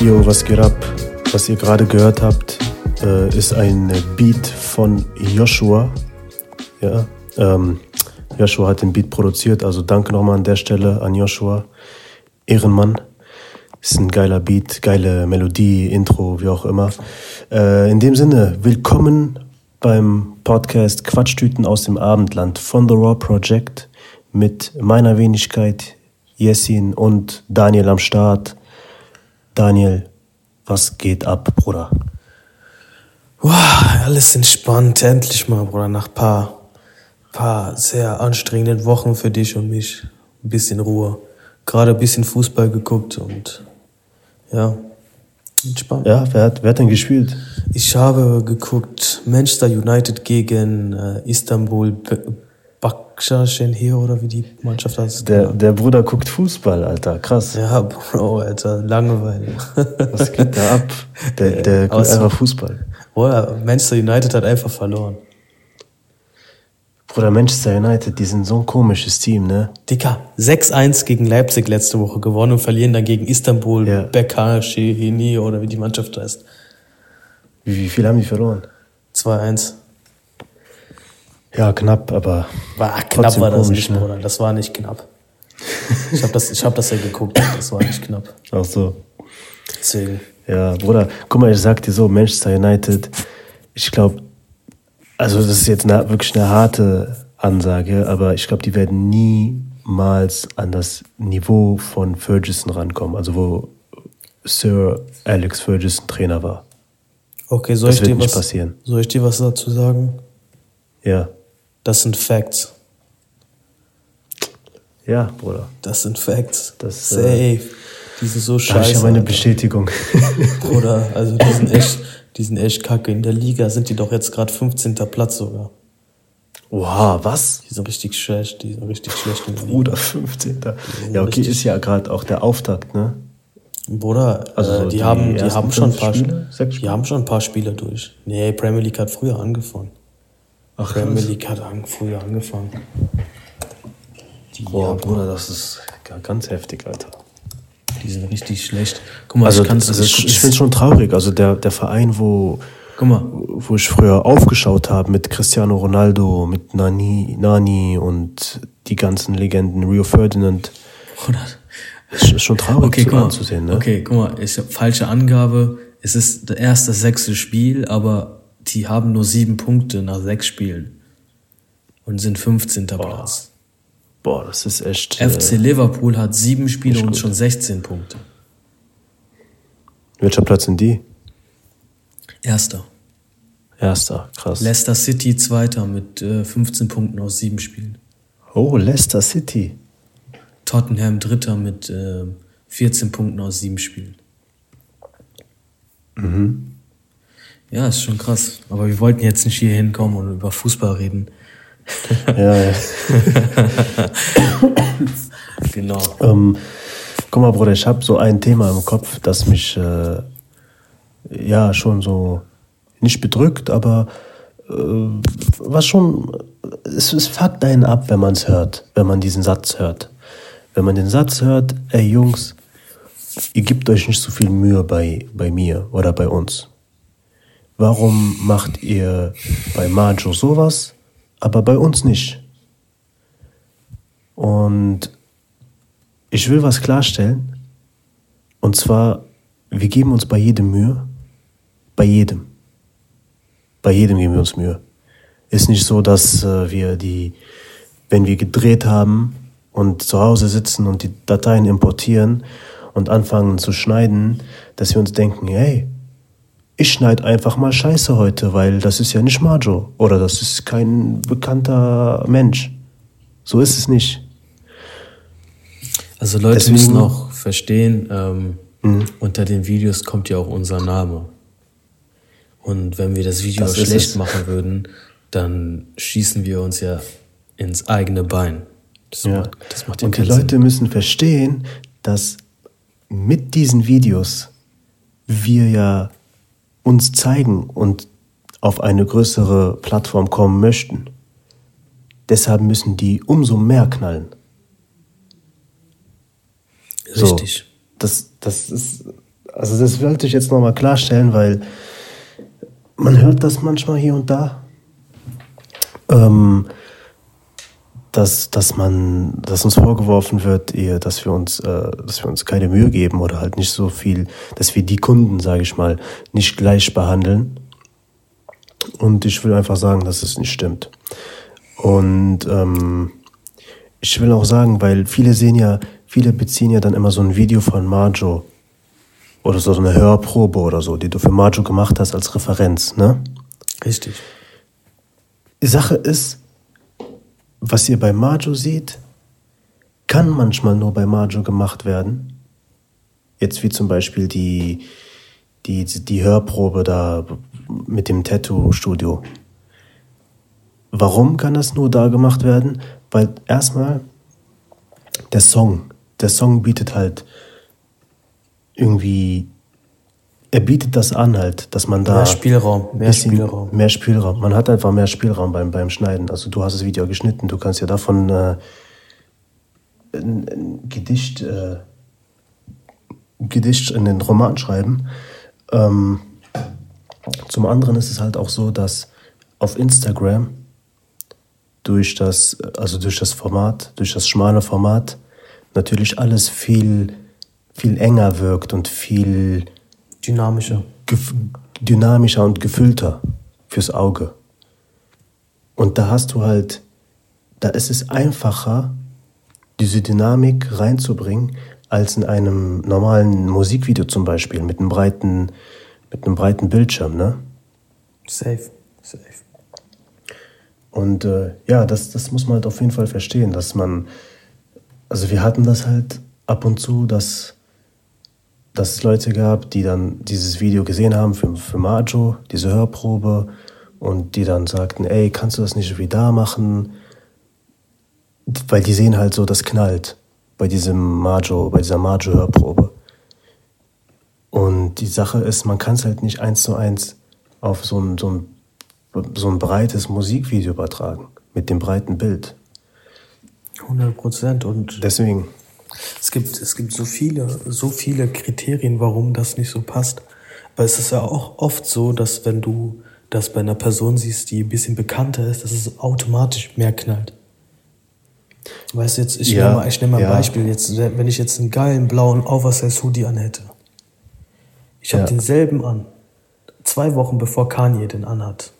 Jo, was geht ab? Was ihr gerade gehört habt, äh, ist ein Beat von Joshua. Ja, ähm, Joshua hat den Beat produziert, also danke nochmal an der Stelle an Joshua. Ehrenmann. Ist ein geiler Beat, geile Melodie, Intro, wie auch immer. Äh, in dem Sinne, willkommen beim Podcast Quatschtüten aus dem Abendland von The Raw Project mit meiner Wenigkeit, Jessin und Daniel am Start. Daniel, was geht ab, Bruder? Wow, alles entspannt, endlich mal, Bruder, nach paar, paar sehr anstrengenden Wochen für dich und mich. Ein bisschen Ruhe. Gerade ein bisschen Fußball geguckt und ja, entspannt. Ja, wer hat, wer hat denn gespielt? Ich habe geguckt Manchester United gegen äh, Istanbul Başakşehir oder wie die Mannschaft heißt. Der, der Bruder guckt Fußball, Alter, krass. Ja, Bro, Alter, Langeweile. Was geht da ab? Der, der guckt Außer- einfach Fußball. Bruder, Manchester United hat einfach verloren. Bruder, Manchester United, die sind so ein komisches Team, ne? Dicker, 6-1 gegen Leipzig letzte Woche gewonnen und verlieren dann gegen Istanbul, Ja. Bekashehini oder wie die Mannschaft heißt. Wie, wie viel haben die verloren? 2-1. Ja, knapp, aber War knapp war das komisch, nicht, ne? Bruder. Das war nicht knapp. Ich habe das, ich hab das ja geguckt, das war nicht knapp. auch so. Deswegen. Ja, Bruder, guck mal, ich sag dir so, Manchester United, ich glaube, also das ist jetzt eine, wirklich eine harte Ansage, aber ich glaube, die werden niemals an das Niveau von Ferguson rankommen, also wo Sir Alex Ferguson Trainer war. Okay, soll Das ich dir was, passieren. soll ich dir was dazu sagen? Ja, Das sind Facts. ja, Bruder. Das sind Facts. Das, Safe. äh, die sind so habe ich scheiße. ja meine. Bestätigung. Bruder, also die sind echt, die sind echt kacke. In der Liga sind die doch jetzt gerade 15. Platz sogar. Oha, was? Die sind richtig schlecht, die sind richtig schlecht in der Liga. Bruder, 15. Ja, okay, ist ja gerade auch der Auftakt, ne? Bruder, Also äh, so die, die haben, die haben schon ein paar Spiele? Die haben schon ein paar Spiele durch. Nee, Premier League hat früher angefangen. Ach. League hat an, früher angefangen. Die, Boah, Bruder, das ist ga- ganz heftig, Alter. die sind richtig schlecht. Guck mal, Also, ich kann's, also ich, ich finde es schon traurig. Also der, der Verein, wo, Guck mal, wo ich früher aufgeschaut habe mit Cristiano Ronaldo, mit Nani, Nani und die ganzen Legenden, Rio Ferdinand, Bruder. ist, ist schon traurig Okay, zu anzusehen. Ne? Okay, guck mal, ich habe falsche Angabe. Es ist der erste sechste Spiel, aber die haben nur sieben Punkte nach sechs Spielen und sind 15. Platz. Boah, das ist echt. FC Äh, Liverpool hat sieben Spiele und schon 16 Punkte. welcher Platz sind die? Erster. Erster, krass. Leicester City Zweiter mit äh, 15 Punkten aus sieben Spielen. oh, Leicester City. Tottenham Dritter mit äh, 14 Punkten aus sieben Spielen. Mhm. Ja, ist schon krass. Aber wir wollten jetzt nicht hier hinkommen und über Fußball reden. Ja, ja. Genau. Ähm, guck mal, Bruder, ich habe so ein Thema im Kopf, das mich äh, ja schon so nicht bedrückt, aber äh, was schon, es, es fuckt einen ab, wenn man es hört, wenn man diesen Satz hört. Wenn man den Satz hört, ey Jungs, ihr gebt euch nicht so viel Mühe bei, bei mir oder bei uns. Warum macht ihr bei Majo sowas, aber bei uns nicht? Und ich will was klarstellen. Und zwar, wir geben uns bei jedem Mühe. Bei jedem. Bei jedem geben wir uns Mühe. Ist nicht so, dass äh, wir die, wenn wir gedreht haben und zu Hause sitzen und die Dateien importieren und anfangen zu schneiden, dass wir uns denken, hey, ich schneide einfach mal Scheiße heute, weil das ist ja nicht Majo oder das ist kein bekannter Mensch. So ist es nicht. Also Leute Deswegen- müssen auch verstehen, ähm, Mhm. unter den Videos kommt ja auch unser Name. Und wenn wir das Video Das schlecht machen würden, dann schießen wir uns ja ins eigene Bein. Das, Ja. macht, das macht Und die Leute Sinn. müssen verstehen, dass mit diesen Videos wir ja uns zeigen und auf eine größere Plattform kommen möchten. Deshalb müssen die umso mehr knallen. Richtig. So, das, das ist, also das wollte ich jetzt nochmal klarstellen, weil man hört das manchmal hier und da. Ähm, dass, dass man, dass uns vorgeworfen wird, eher, dass wir uns, äh, dass wir uns keine Mühe geben oder halt nicht so viel, dass wir die Kunden, sage ich mal, nicht gleich behandeln. Und ich will einfach sagen, dass es nicht stimmt. Und ähm, ich will auch sagen, weil viele sehen ja, viele beziehen ja dann immer so ein Video von Marjo oder so eine Hörprobe oder so, die du für Marjo gemacht hast als Referenz, ne? Richtig. Die Sache ist, was ihr bei Marjo seht, kann manchmal nur bei Marjo gemacht werden. Jetzt wie zum Beispiel die, die, die Hörprobe da mit dem Tattoo-Studio. Warum kann das nur da gemacht werden? Weil erstmal der Song, der Song bietet halt irgendwie, er bietet das an halt, dass man da. Mehr Spielraum, mehr Spielraum. Mehr Spielraum. Man hat einfach mehr Spielraum beim, beim Schneiden. Also du hast das Video geschnitten, du kannst ja davon äh, ein, ein Gedicht, äh, Gedicht in den Roman schreiben. Ähm, zum anderen ist es halt auch so, dass auf Instagram durch das, also durch das Format, durch das schmale Format, natürlich alles viel, viel enger wirkt und viel dynamischer. dynamischer und gefüllter fürs Auge. Und da hast du halt, da ist es einfacher, diese Dynamik reinzubringen, als in einem normalen Musikvideo zum Beispiel, mit einem breiten, mit einem breiten Bildschirm, ne? Safe, safe. Und äh, ja, das, das muss man halt auf jeden Fall verstehen, dass man, also wir hatten das halt ab und zu, dass, dass es Leute gab, die dann dieses Video gesehen haben für, für Majo, diese Hörprobe, und die dann sagten, ey, kannst du das nicht wie da machen? Weil die sehen halt so, das knallt bei diesem Majo, bei dieser Majo-Hörprobe. Und die Sache ist, man kann es halt nicht eins zu eins auf so ein, so ein so ein breites Musikvideo übertragen, mit dem breiten Bild. 100 Prozent und deswegen. Es gibt, es gibt so viele, so viele Kriterien, warum das nicht so passt. Aber es ist ja auch oft so, dass wenn du das bei einer Person siehst, die ein bisschen bekannter ist, dass es automatisch mehr knallt. Weißt du, jetzt, ich ja, nehme mal, ich nehme mal ein ja. Beispiel. Jetzt, wenn ich jetzt einen geilen blauen Oversize-Hoodie anhätte. Ich habe ja. denselben an. Zwei Wochen bevor Kanye den anhat.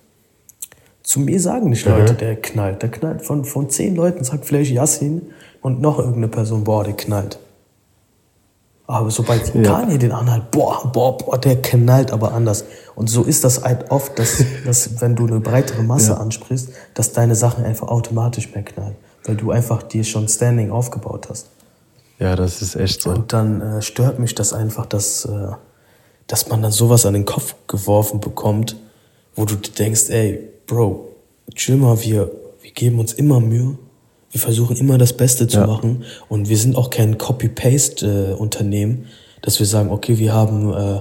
Zu mir sagen nicht Leute, mhm. der knallt. Der knallt von, von zehn Leuten, sagt vielleicht Yassin und noch irgendeine Person, boah, der knallt. Aber sobald ja. Kanye den anhalt, boah, boah, boah, der knallt aber anders. Und so ist das halt oft, dass, dass wenn du eine breitere Masse ja. ansprichst, dass deine Sachen einfach automatisch mehr knallen. Weil du einfach dir schon Standing aufgebaut hast. Ja, das ist echt so. Und dann äh, stört mich das einfach, dass, äh, dass man dann sowas an den Kopf geworfen bekommt, wo du denkst, ey, Bro, chill mal, wir, wir geben uns immer Mühe. Wir versuchen immer das Beste zu ja. machen. Und wir sind auch kein Copy-Paste-Unternehmen, dass wir sagen, okay, wir haben, äh,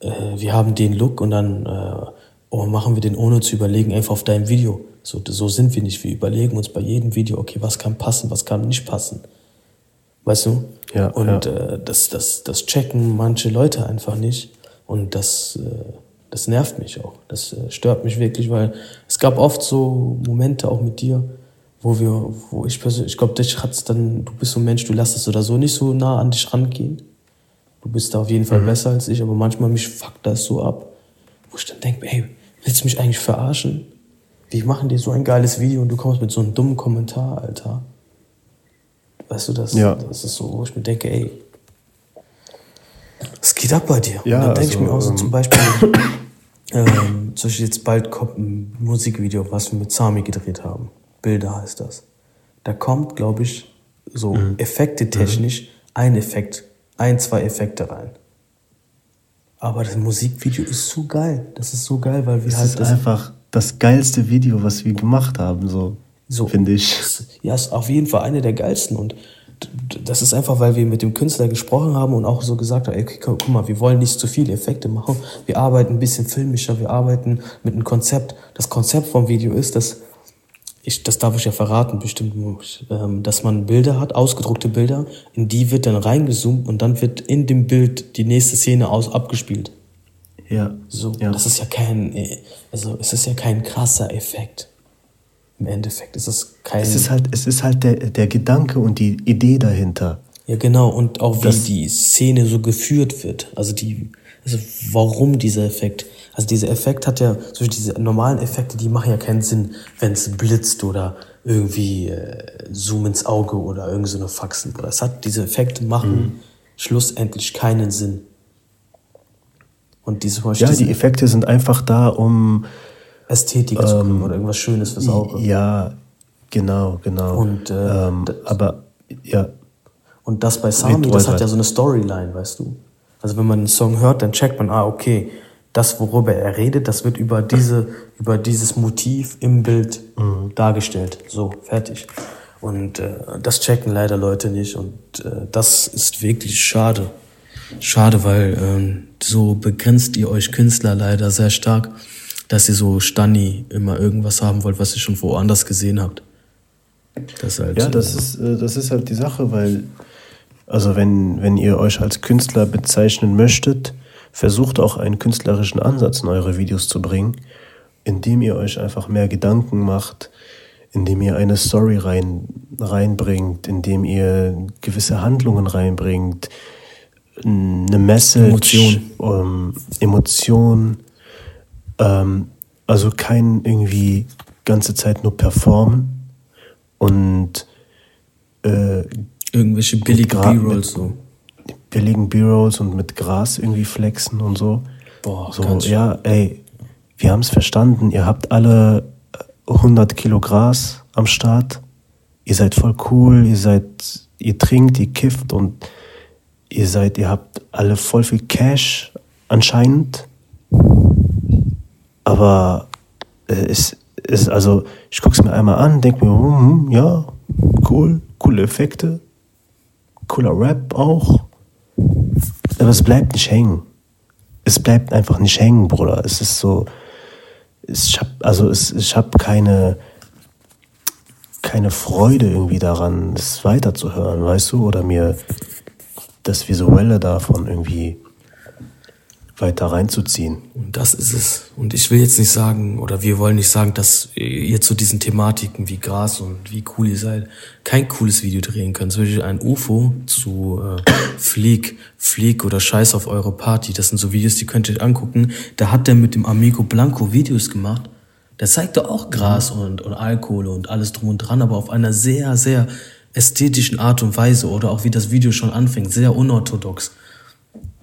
äh, wir haben den Look und dann äh, oh, machen wir den ohne zu überlegen, einfach auf deinem Video. So, so sind wir nicht. Wir überlegen uns bei jedem Video, okay, was kann passen, was kann nicht passen. Weißt du? Ja. Und ja. Äh, das, das, das checken manche Leute einfach nicht. Und das, äh, das nervt mich auch. Das äh, stört mich wirklich, weil es gab oft so Momente auch mit dir, wo wir, wo ich persönlich, ich glaube, dich hat's dann, du bist so ein Mensch, du lässt es oder so nicht so nah an dich rangehen. Du bist da auf jeden Fall mhm. besser als ich, aber manchmal mich fuckt das so ab, wo ich dann denke, ey, willst du mich eigentlich verarschen? Wie machen die so ein geiles Video und du kommst mit so einem dummen Kommentar, Alter? Weißt du, das, ja. das ist so, wo ich mir denke, ey, was geht ab bei dir? Ja, und dann denke also, ich mir auch so ähm, zum Beispiel, ähm, zum Beispiel jetzt bald kommt ein Musikvideo, was wir mit Sami gedreht haben. Bilder heißt das. Da kommt, glaube ich, so mhm. Effekte technisch mhm. ein Effekt, ein, zwei Effekte rein. Aber das Musikvideo ist so geil. Das ist so geil, weil wir das halt. Das ist einfach das geilste Video, was wir gemacht haben, so, so finde ich. Ja, ist auf jeden Fall eine der geilsten. Und das ist einfach, weil wir mit dem Künstler gesprochen haben und auch so gesagt haben, ey, guck mal, wir wollen nicht zu viele Effekte machen. Wir arbeiten ein bisschen filmischer, wir arbeiten mit einem Konzept. Das Konzept vom Video ist, dass ich, das darf ich ja verraten, bestimmt, ähm, dass man Bilder hat, ausgedruckte Bilder, in die wird dann reingezoomt und dann wird in dem Bild die nächste Szene aus abgespielt. Ja. So, ja. das ist ja kein, also es ist ja kein krasser Effekt. Im Endeffekt ist es kein. Es ist halt, es ist halt der, der Gedanke und die Idee dahinter. Ja, genau, und auch wie das die Szene so geführt wird. Also die, also warum dieser Effekt. Also dieser Effekt hat ja, so diese normalen Effekte, die machen ja keinen Sinn, wenn es blitzt oder irgendwie äh, Zoom ins Auge oder irgend so eine Faxen. Es hat, diese Effekte machen mhm. schlussendlich keinen Sinn. Und diese, ja, die Effekte sind einfach da, um Ästhetik ähm, zu bekommen oder irgendwas Schönes fürs Auge. Ja, genau, genau. Und, äh, ähm, aber, ja. Und das bei Sami, das hat ja so eine Storyline, weißt du. Also wenn man einen Song hört, dann checkt man, ah, okay, das, worüber er redet, das wird über diese, über dieses Motiv im Bild mhm. dargestellt. So, fertig. Und äh, das checken leider Leute nicht und äh, das ist wirklich schade. Schade, weil ähm, so begrenzt ihr euch Künstler leider sehr stark, dass ihr so Stanni immer irgendwas haben wollt, was ihr schon woanders gesehen habt. Das halt, ja, das, äh, ist, äh, das ist halt die Sache, weil, also wenn, wenn ihr euch als Künstler bezeichnen möchtet, versucht auch einen künstlerischen Ansatz in eure Videos zu bringen, indem ihr euch einfach mehr Gedanken macht, indem ihr eine Story rein, reinbringt, indem ihr gewisse Handlungen reinbringt, eine Message, Emotion, ähm, Emotion ähm, also kein irgendwie ganze Zeit nur performen und äh, irgendwelche billigen B-Rolls so billigen B-Rolls und mit Gras irgendwie flexen und so. Boah, so, ja, ey, wir haben es verstanden. Ihr habt alle 100 Kilo Gras am Start. Ihr seid voll cool. Ihr seid, ihr trinkt, ihr kifft und ihr seid, ihr habt alle voll viel Cash anscheinend. Aber äh, es ist, also, ich gucke es mir einmal an, denke mir, hm, ja, cool, coole Effekte, cooler Rap auch. Aber es bleibt nicht hängen. Es bleibt einfach nicht hängen, Bruder. Es ist so, ich hab, also es, ich habe keine, keine Freude irgendwie daran, es weiterzuhören, weißt du, oder mir das Visuelle davon irgendwie weiter reinzuziehen. Und das ist es. Und ich will jetzt nicht sagen, oder wir wollen nicht sagen, dass ihr zu diesen Thematiken wie Gras und wie cool ihr seid, kein cooles Video drehen könnt. Zum Beispiel ein UFO zu äh, Flieg, Flieg oder Scheiß auf eure Party. Das sind so Videos, die könnt ihr euch angucken. Da hat der mit dem Amigo Blanco Videos gemacht. Der zeigte auch Gras und, und Alkohol und alles drum und dran, aber auf einer sehr, sehr ästhetischen Art und Weise oder auch wie das Video schon anfängt, sehr unorthodox.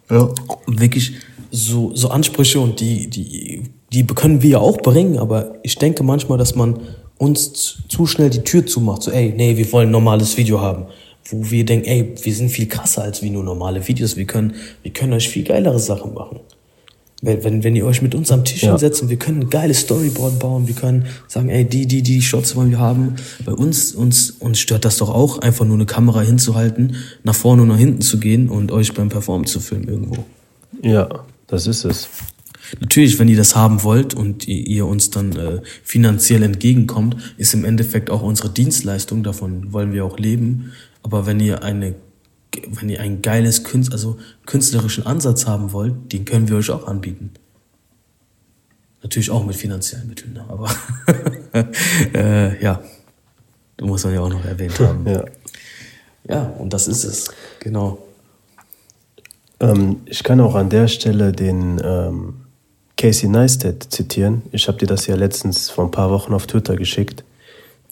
Ja. Wirklich so, so Ansprüche und die, die, die können wir ja auch bringen, aber ich denke manchmal, dass man uns zu schnell die Tür zumacht. So, ey, nee, wir wollen ein normales Video haben. Wo wir denken, ey, wir sind viel krasser als wie nur normale Videos. Wir können, wir können euch viel geilere Sachen machen. Wenn, wenn, wenn ihr euch mit uns am Tisch ja. hinsetzt und wir können ein geiles Storyboard bauen, wir können sagen, ey, die, die, die Shots wollen wir haben. Bei uns, uns, uns stört das doch auch, einfach nur eine Kamera hinzuhalten, nach vorne und nach hinten zu gehen und euch beim Performen zu filmen irgendwo. Ja, das ist es. Natürlich, wenn ihr das haben wollt und ihr uns dann äh, finanziell entgegenkommt, ist im Endeffekt auch unsere Dienstleistung, davon wollen wir auch leben. Aber wenn ihr eine, wenn ihr ein geiles Künstler, also künstlerischen Ansatz haben wollt, den können wir euch auch anbieten. Natürlich auch mit finanziellen Mitteln, ne? aber äh, ja, du musst man ja auch noch erwähnt haben. Ja. ja, und das ist es, genau. Ähm, ich kann auch an der Stelle den ähm, Casey Neistat zitieren. Ich habe dir das ja letztens vor ein paar Wochen auf Twitter geschickt,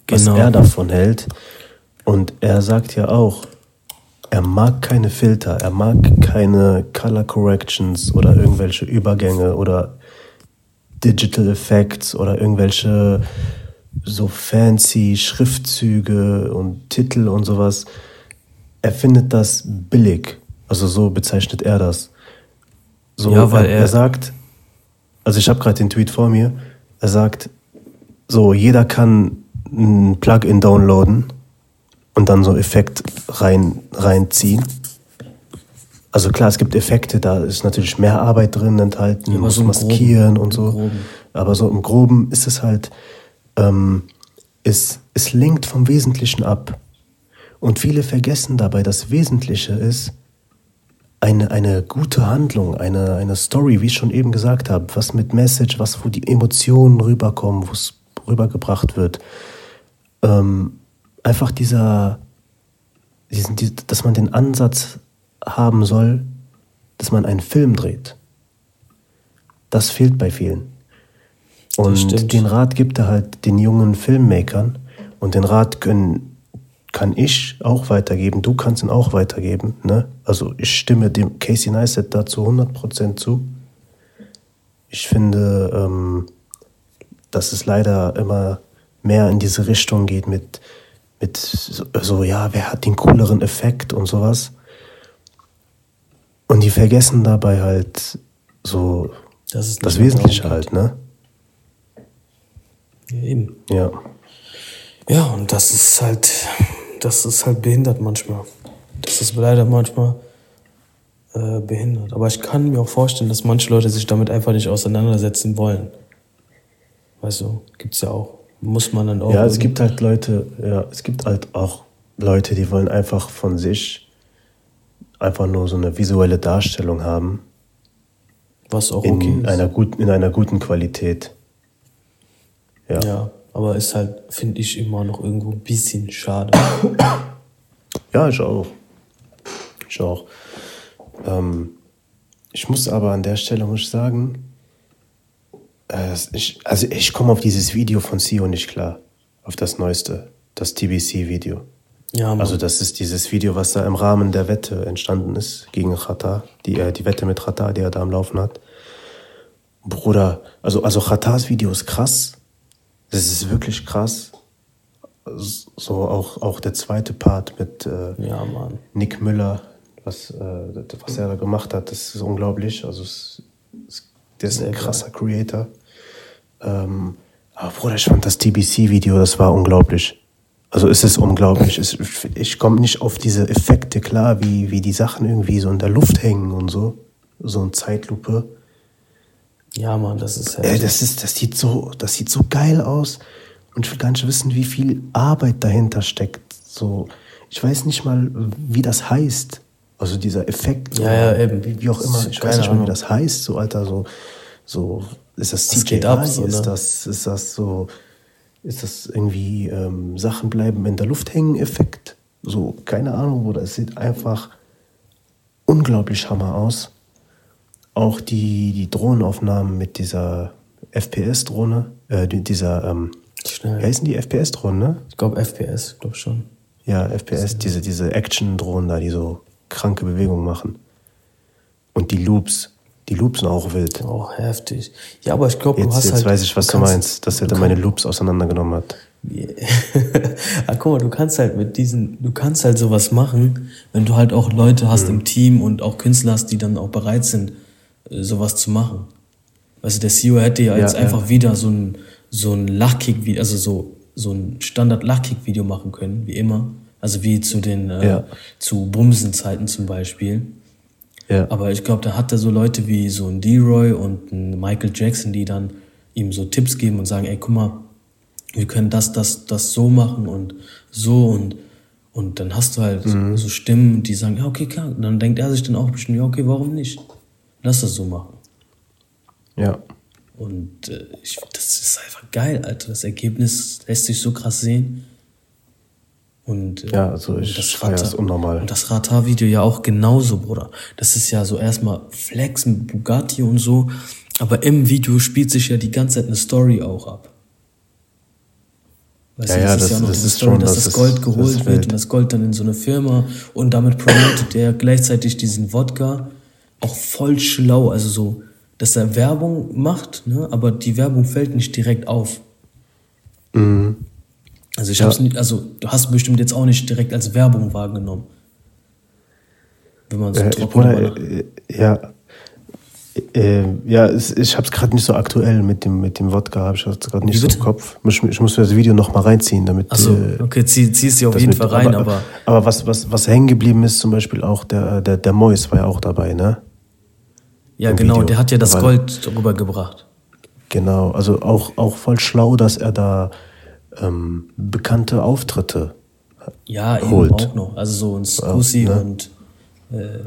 was genau. er davon hält. Und er sagt ja auch, er mag keine Filter, er mag keine Color Corrections oder irgendwelche Übergänge oder Digital Effects oder irgendwelche so fancy Schriftzüge und Titel und sowas. Er findet das billig. Also so bezeichnet er das. So, ja, weil er, er sagt, also ich habe gerade den Tweet vor mir, er sagt, so jeder kann ein Plugin downloaden und dann so Effekt rein, reinziehen. Also klar, es gibt Effekte, da ist natürlich mehr Arbeit drin enthalten, ja, muss so maskieren Groben, und so. Aber so im Groben ist es halt, ähm, es, es lenkt vom Wesentlichen ab. Und viele vergessen dabei, das Wesentliche ist eine, eine gute Handlung, eine, eine Story, wie ich schon eben gesagt habe, was mit Message, was wo die Emotionen rüberkommen, wo es rübergebracht wird. Ähm, einfach dieser, diesen, die, dass man den Ansatz haben soll, dass man einen Film dreht. Das fehlt bei vielen. Und den Rat gibt er halt den jungen Filmmakern. Und den Rat können, kann ich auch weitergeben. Du kannst ihn auch weitergeben. Ne? Also ich stimme dem Casey Neistat dazu 100% zu. Ich finde, ähm, dass es leider immer mehr in diese Richtung geht mit, mit so, so, ja, wer hat den cooleren Effekt und sowas. Und die vergessen dabei halt so das, das Wesentliche halt, ne? Ja, eben. Ja. Ja, und das ist halt, das ist halt behindert manchmal. Das ist leider manchmal äh, behindert. Aber ich kann mir auch vorstellen, dass manche Leute sich damit einfach nicht auseinandersetzen wollen. Weißt du, gibt's ja auch. Muss man dann auch. Ja, es gibt halt Leute, ja, es gibt halt auch Leute, die wollen einfach von sich einfach nur so eine visuelle Darstellung haben. Was auch in okay ist. Einer guten, in einer guten Qualität. Ja. ja, aber ist halt, finde ich, immer noch irgendwo ein bisschen schade. Ja, ich auch. Ich auch. Ähm, ich muss aber an der Stelle muss ich sagen, äh, ich, also ich komme auf dieses Video von Sio nicht klar. Auf das neueste, das TBC-Video. Ja, Mann. Also das ist dieses Video, was da im Rahmen der Wette entstanden ist gegen Chata, die, äh, die Wette mit Chata, die er da am Laufen hat. Bruder, also, also Chatas Video ist krass, das ist wirklich krass. So auch, auch der zweite Part mit äh, ja, Nick Müller, was, äh, was er da gemacht hat, das ist unglaublich. Also es, es, der ist ein krasser Creator. Ähm, aber Bruder, ich fand das TBC-Video, das war unglaublich. Also es ist unglaublich. Es, ich komme nicht auf diese Effekte klar, wie, wie die Sachen irgendwie so in der Luft hängen und so. So eine Zeitlupe. Ja, Mann, das ist. Äh, das, ist, das, sieht so, das sieht so geil aus. Und ich will gar nicht wissen, wie viel Arbeit dahinter steckt. So, ich weiß nicht mal, wie das heißt. Also dieser Effekt. So, ja, ja, eben. Wie, wie auch immer. Ich weiß nicht mal, wie das heißt. So, Alter, so, so ist das CGI? Ab, so, ist, ne? das, ist das so, ist das irgendwie ähm, Sachen bleiben in der Luft hängen Effekt? So, keine Ahnung, Bruder. Es sieht einfach unglaublich Hammer aus. Auch die, die Drohnenaufnahmen mit dieser FPS-Drohne, äh, dieser, ähm, Schnell. Wie heißen die FPS-Drohnen, ne? Ich glaube FPS, glaube schon. Ja, FPS, diese, diese Action-Drohnen da, die so kranke Bewegungen machen. Und die Loops, die Loops sind auch wild. Oh, heftig. Ja, aber ich glaube, du hast jetzt halt... Jetzt weiß ich, was du, kannst, meinst, dass er dann meine Loops auseinandergenommen hat. Yeah. ah, guck mal, du kannst halt mit diesen, du kannst halt sowas machen, wenn du halt auch Leute hast mhm. im Team und auch Künstler hast, die dann auch bereit sind, sowas zu machen. Du, der CEO hätte ja jetzt ja, einfach wieder so ein, so ein Lachkick, also so, so ein Standard-Lachkick-Video machen können, wie immer. Also wie zu den, äh, ja. zu Bumsenzeiten zum Beispiel. Ja. Aber ich glaube, da hat er so Leute wie so ein D-Roy und ein Michael Jackson, die dann ihm so Tipps geben und sagen, ey, guck mal, wir können das, das, das so machen und so und, und dann hast du halt mhm. so Stimmen, die sagen, ja, okay, klar. Und dann denkt er sich dann auch bestimmt, ja, okay, warum nicht? Lass das so machen. Ja. Und äh, ich das ist einfach geil, Alter. Das Ergebnis lässt sich so krass sehen. Und, äh, ja, also ich das feiere es unnormal. Und das Radar-Video ja auch genauso, Bruder. Das ist ja so erstmal Flex mit Bugatti und so. Aber im Video spielt sich ja die ganze Zeit eine Story auch ab. Weißt ja, du, das, ja, ist das, ja noch das ist Story, schon, dass das, das Gold geholt das wird und das Gold dann in so eine Firma und damit promotet er gleichzeitig diesen Wodka auch voll schlau, also so, dass er Werbung macht, ne, aber die Werbung fällt nicht direkt auf. Mhm. Also ich ja. hab's nicht, also du hast bestimmt jetzt auch nicht direkt als Werbung wahrgenommen. Wenn man so äh, trocken äh, Ja. Äh, ja, ich habe es gerade nicht so aktuell mit dem, mit dem Wodka, habe ich gerade nicht so im Kopf. Ich, ich muss mir das Video noch mal reinziehen, damit. Achso, äh, okay, zieh, zieh es dir auf jeden mit, Fall rein, aber. Aber, aber was, was, was hängen geblieben ist, zum Beispiel auch der, der, der Mois war ja auch dabei, ne? Ja, genau, Video. der hat ja das Gold rübergebracht. Genau, also auch, auch voll schlau, dass er da ähm, bekannte Auftritte ja, holt. eben auch noch. Also so ein Scusi Ja, ne? und äh,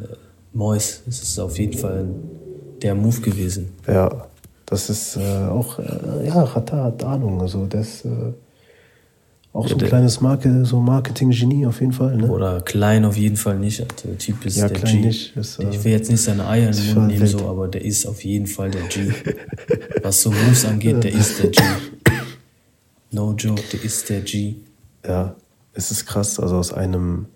Mois, das ist auf jeden Fall der Move gewesen. Ja, das ist äh, auch, äh, ja, Rata hat Ahnung. Also ist äh, auch so ein kleines Marke, so Marketing-Genie auf jeden Fall. Ne? Oder klein auf jeden Fall nicht. Der Typ ist Ja, der klein G. nicht, ist, äh, ich will jetzt nicht seine Eier in den Mund nehmen, so, aber der ist auf jeden Fall der G. Was so Moves angeht, der ist der G. No joke, der ist der G. Ja, es ist krass. Also aus einem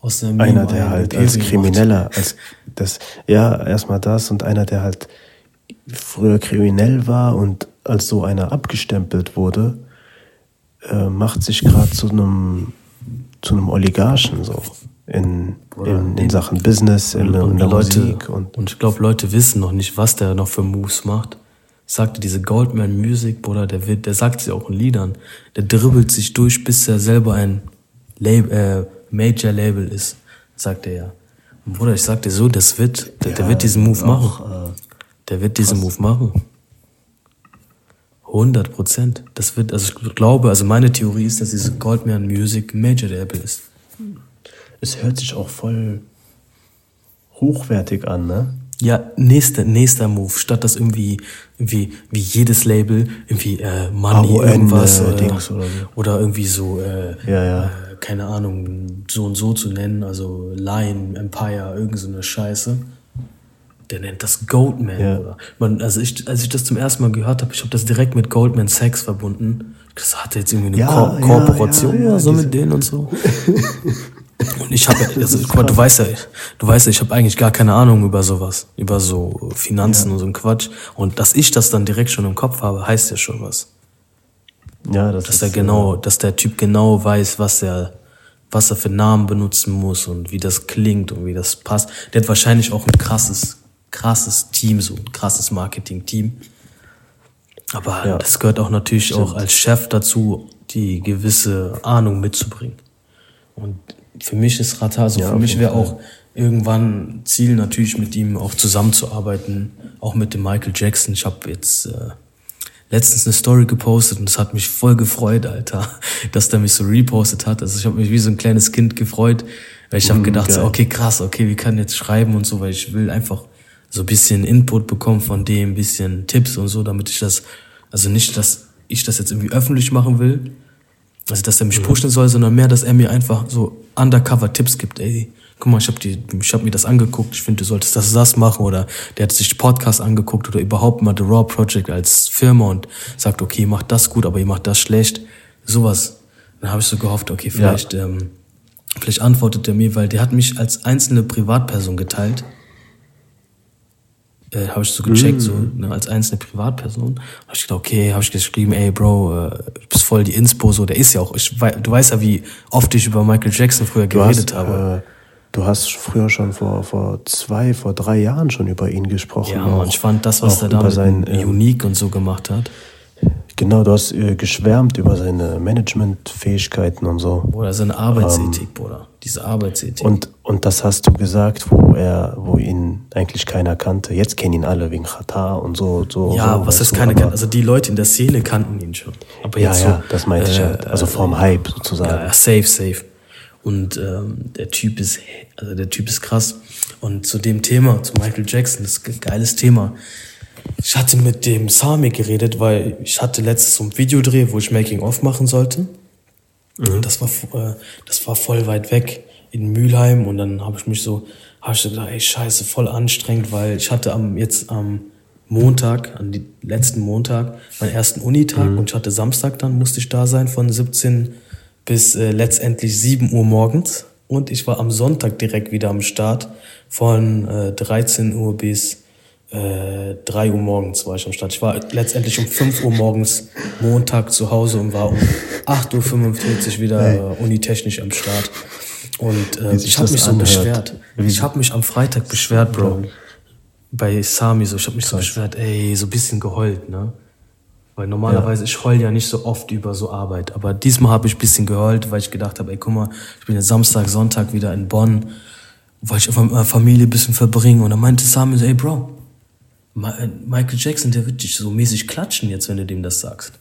Aus der Meme einer, der halt als. Krimineller, als das, ja, erstmal das und einer, der halt früher kriminell war und als so einer abgestempelt wurde, äh, macht sich gerade zu einem zu einem Oligarchen so in, in, in Sachen Business, in, in der Leute, Musik und und ich glaube, Leute wissen noch nicht, was der noch für Moves macht. Sagte, diese Goldman Music, Bruder, der wird, der sagt sie auch in Liedern. Der dribbelt sich durch, bis er selber ein Label, äh, Major Label ist, sagt er ja. Und Bruder, ich sag dir so, das wird, der, der wird diesen Move machen. Der wird diesen Move machen. 100 Prozent. Das wird, also ich glaube, also meine Theorie ist, dass diese Goldman Music Major Label ist. es hört sich auch voll hochwertig an, ne? Ja, nächster, nächster Move, statt das irgendwie, irgendwie, wie jedes Label, irgendwie, äh, Money, AON, irgendwas, äh, oder, so. oder irgendwie so, äh, Ja, ja. Äh, keine Ahnung, so und so zu nennen, also Lion, Empire, irgend so eine Scheiße. Der nennt das Goldman, Ja. oder? Man, also ich, als ich das zum ersten Mal gehört habe, ich habe das direkt mit Goldman Sachs verbunden. Das hatte jetzt irgendwie eine Ja, Ko Kooperation ja, oder so mit denen und so. Und ich habe, also, guck mal, du weißt ja, du weißt ja, ich habe eigentlich gar keine Ahnung über sowas, über so Finanzen und so ein Quatsch. Und dass ich das dann direkt schon im Kopf habe, heißt ja schon was. Ja, das Dass ist er genau, dass der Typ genau weiß, was er, was er für Namen benutzen muss und wie das klingt und wie das passt. Der hat wahrscheinlich auch ein krasses, krasses Team, so ein krasses Marketing-Team. Aber Ja. das gehört auch natürlich auch als Chef dazu, die gewisse Ahnung mitzubringen. Und für mich ist Rata, so Ja, für mich wäre auch irgendwann Ziel natürlich mit ihm auch zusammenzuarbeiten, auch mit dem Michael Jackson. Ich habe jetzt äh, letztens eine Story gepostet und es hat mich voll gefreut, Alter, dass der mich so repostet hat. Also ich habe mich wie so ein kleines Kind gefreut, weil ich habe Mm, gedacht, so, okay, krass, okay, wir können jetzt schreiben und so, weil ich will einfach so ein bisschen Input bekommen von dem, ein bisschen Tipps und so, damit ich das, also nicht, dass ich das jetzt irgendwie öffentlich machen will, also dass er mich pushen soll, sondern mehr, dass er mir einfach so undercover Tipps gibt. Ey, guck mal, ich habe ich hab mir das angeguckt, ich finde, du solltest das das machen oder der hat sich Podcast angeguckt oder überhaupt mal The Raw Project als Firma und sagt, okay, ihr macht das gut, aber ihr macht das schlecht. Sowas. Dann habe ich so gehofft, okay, vielleicht, ähm, vielleicht antwortet er mir, weil der hat mich als einzelne Privatperson geteilt äh, habe ich so gecheckt, so ne, als einzelne Privatperson. Habe ich gedacht, okay, habe ich geschrieben, ey Bro, äh, du bist voll die Inspo, so der ist ja auch. Ich, du weißt ja, wie oft ich über Michael Jackson früher Du geredet hast, habe. äh, du hast früher schon vor, vor zwei, vor drei Jahren schon über ihn gesprochen. Ja, auch, und ich fand das, was er damit sein, ähm, Unique und so gemacht hat. Genau, du hast äh, geschwärmt über seine Managementfähigkeiten und so. Oder seine Arbeitsethik, Bruder. Diese Arbeitsethik. Und, und das hast du gesagt, wo er, wo ihn eigentlich keiner kannte. Jetzt kennen ihn alle wegen Katar und so. so ja, so, was heißt du, keine, aber- also die Leute in der Szene kannten ihn schon. Aber Ja, jetzt ja, so, das meinte ich äh, halt. Also vom Hype sozusagen. Ja, ja, safe, safe. Und ähm, der Typ ist, also der Typ ist krass. Und zu dem Thema, zu Michael Jackson, das ist ein geiles Thema. Ich hatte mit dem Sami geredet, weil ich hatte letztes so ein Videodreh, wo ich Making of machen sollte. Und das war, äh, das war voll weit weg in Mülheim und dann habe ich mich so, habe ich so gedacht, ey Scheiße, voll anstrengend, weil ich hatte am jetzt am Montag, an die letzten Montag, meinen ersten Unitag und ich hatte Samstag dann musste ich da sein von 17 bis äh, letztendlich 7 Uhr morgens. Und ich war am Sonntag direkt wieder am Start von äh, 13 Uhr bis äh, 3 Uhr morgens war ich am Start. Ich war letztendlich um 5 Uhr morgens Montag zu Hause und war um 8.45 Uhr wieder äh, unitechnisch am Start. Und äh, ich habe mich so anhört. beschwert. Wie- Ich habe mich am Freitag beschwert, Bro. Bei Sami so. Ich habe mich so beschwert, ey, so ein bisschen geheult, ne? Weil normalerweise, ich heul ja nicht so oft über so Arbeit. Aber diesmal habe ich ein bisschen geheult, weil ich gedacht habe, ey, guck mal, ich bin jetzt Samstag, Sonntag wieder in Bonn, weil ich einfach mit meiner Familie ein bisschen verbringe. Und dann meinte Sami so, ey, Bro, Michael Jackson, der wird dich so mäßig klatschen jetzt, wenn du dem das sagst.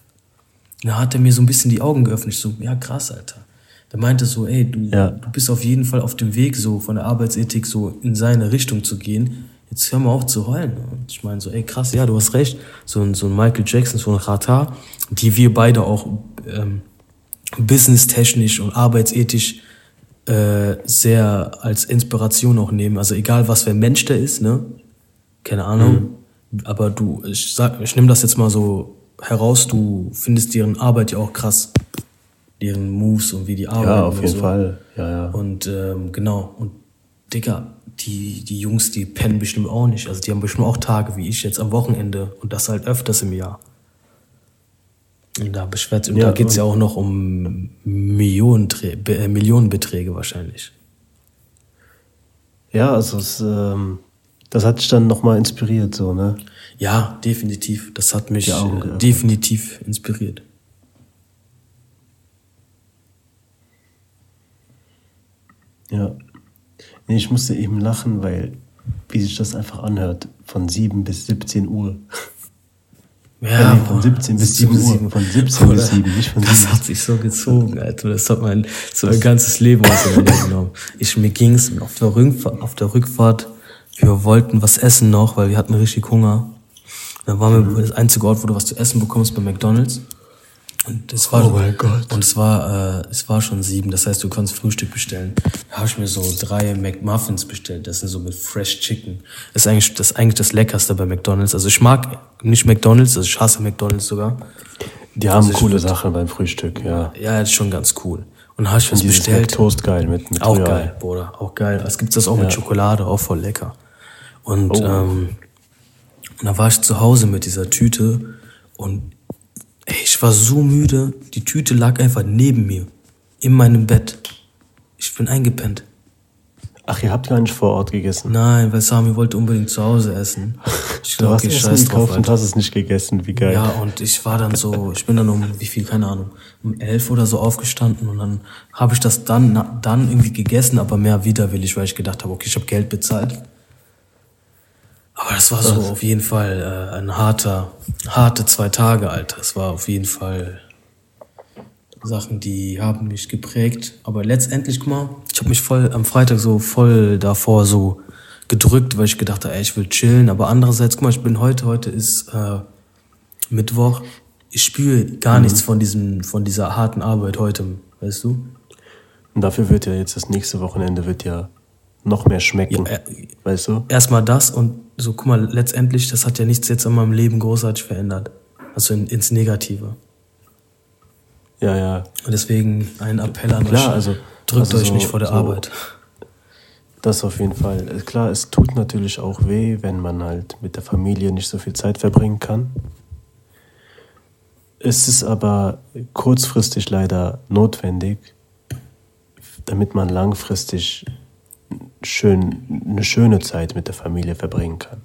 da hat er mir so ein bisschen die Augen geöffnet. Ich so, ja krass, Alter. Der meinte so, ey, du, Ja. du bist auf jeden Fall auf dem Weg, so von der Arbeitsethik so in seine Richtung zu gehen. Jetzt hör mal auf zu heulen. Und ich meine so, ey krass, ja, du hast recht. So ein, so ein Michael Jackson, so ein Rata, die wir beide auch ähm, businesstechnisch und arbeitsethisch äh, sehr als Inspiration auch nehmen. Also egal, was für ein Mensch der ist, ne? Keine Ahnung. Aber du, ich sag, ich nehme das jetzt mal so heraus, du findest deren Arbeit ja auch krass. Deren Moves und wie die arbeiten. Ja, auf jeden so. Fall. Ja, ja. Und ähm, genau, und Digga, die, die Jungs, die pennen bestimmt auch nicht. Also die haben bestimmt auch Tage wie ich jetzt am Wochenende und das halt öfters im Jahr. Und da beschwert und Ja, da geht's ja und- auch noch um Millionen, äh, Millionenbeträge wahrscheinlich. Ja, also es, ähm, das hat dich dann nochmal inspiriert, so, ne? Ja, definitiv. Das hat mich Augen äh, definitiv inspiriert. Ja. Nee, ich musste eben lachen, weil, wie sich das einfach anhört, von 7 bis 17 Uhr. Ja, nee, von 17 bis 7 Uhr. Von 17 bis 7, nicht von Das 7 hat sich so gezogen, Alter. Das hat mein, so mein ganzes Leben auseinandergenommen. Ich, mir ging's auf der, Rückfahrt, auf der Rückfahrt, wir wollten was essen noch, weil wir hatten richtig Hunger. Dann waren wir das einzige Ort, wo du was zu essen bekommst, bei McDonalds. Und es war, Oh mein Gott. Und es war, äh, es war schon sieben, das heißt, du kannst Frühstück bestellen. Da habe ich mir so drei McMuffins bestellt, das sind so mit Fresh Chicken. Das ist eigentlich das, ist eigentlich das Leckerste bei McDonalds. Also ich mag nicht McDonalds, also ich hasse McDonalds sogar. Die haben Also coole Sachen beim Frühstück, ja. Ja, das ist schon ganz cool. Und habe ich was bestellt. Toast geil mit, mit Auch Rührei. geil, Bruder, auch geil. Es gibt das auch mit Ja. Schokolade, auch voll lecker. Und, Oh. ähm, und dann war ich zu Hause mit dieser Tüte und ey, ich war so müde. Die Tüte lag einfach neben mir, in meinem Bett. Ich bin eingepennt. Ach, ihr habt gar nicht vor Ort gegessen. Nein, weil Sami wollte unbedingt zu Hause essen. Ich Du glaub, hast okay, Essen scheiß drauf, gekauft und Alter. hast es nicht gegessen, wie geil. Ja, und ich war dann so, ich bin dann um, wie viel, keine Ahnung, um elf oder so aufgestanden und dann habe ich das dann, na- dann irgendwie gegessen, aber mehr widerwillig, weil ich gedacht habe, okay, ich habe Geld bezahlt. Aber das war so auf jeden Fall äh, ein harter, harte zwei Tage, Alter. Es war auf jeden Fall Sachen, die haben mich geprägt. Aber letztendlich, guck mal, ich habe mich voll am Freitag so voll davor so gedrückt, weil ich gedacht habe, ey, ich will chillen. Aber andererseits, guck mal, ich bin heute, heute ist äh, Mittwoch. Ich spüre gar Mhm. nichts von diesem, von dieser harten Arbeit heute, weißt du? Und dafür wird ja jetzt das nächste Wochenende wird ja noch mehr schmecken. Ja, äh, weißt du? Erstmal das und so, guck mal, letztendlich, das hat ja nichts jetzt in meinem Leben großartig verändert. Also in, ins Negative. Ja, ja. Und deswegen ein Appell an Klar, euch. also- drückt also euch so- nicht vor der so- Arbeit. Das auf jeden Fall. Klar, es tut natürlich auch weh, wenn man halt mit der Familie nicht so viel Zeit verbringen kann. Es ist aber kurzfristig leider notwendig, damit man langfristig schön, eine schöne Zeit mit der Familie verbringen kann.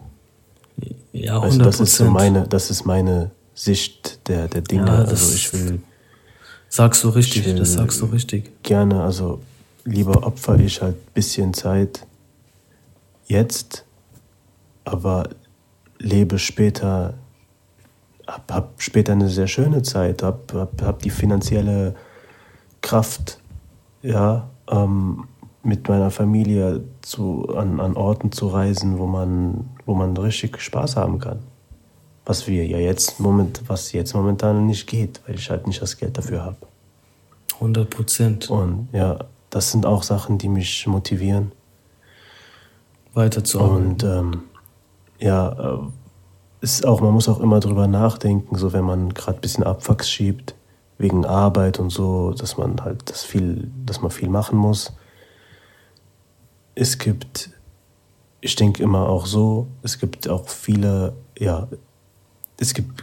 Ja, Also 100 das ist so meine, das ist meine Sicht der, der Dinge. Ja, das- also ich will Sagst du richtig, das sagst du richtig. gerne, also lieber opfer ich halt ein bisschen Zeit jetzt, aber lebe später, hab, hab später eine sehr schöne Zeit, hab, hab, hab die finanzielle Kraft, ja, ähm, mit meiner Familie zu, an, an Orten zu reisen, wo man, wo man richtig Spaß haben kann. Was wir ja jetzt moment, was jetzt momentan nicht geht, weil ich halt nicht das Geld dafür habe. 100 Prozent. Und ja, das sind auch Sachen, die mich motivieren. Weiterzuarbeiten. Und ähm, ja, äh, ist auch, man muss auch immer drüber nachdenken, so wenn man gerade ein bisschen Abwachs schiebt, wegen Arbeit und so, dass man halt das viel, dass man viel machen muss. Es gibt, ich denke immer auch so, es gibt auch viele, ja, es gibt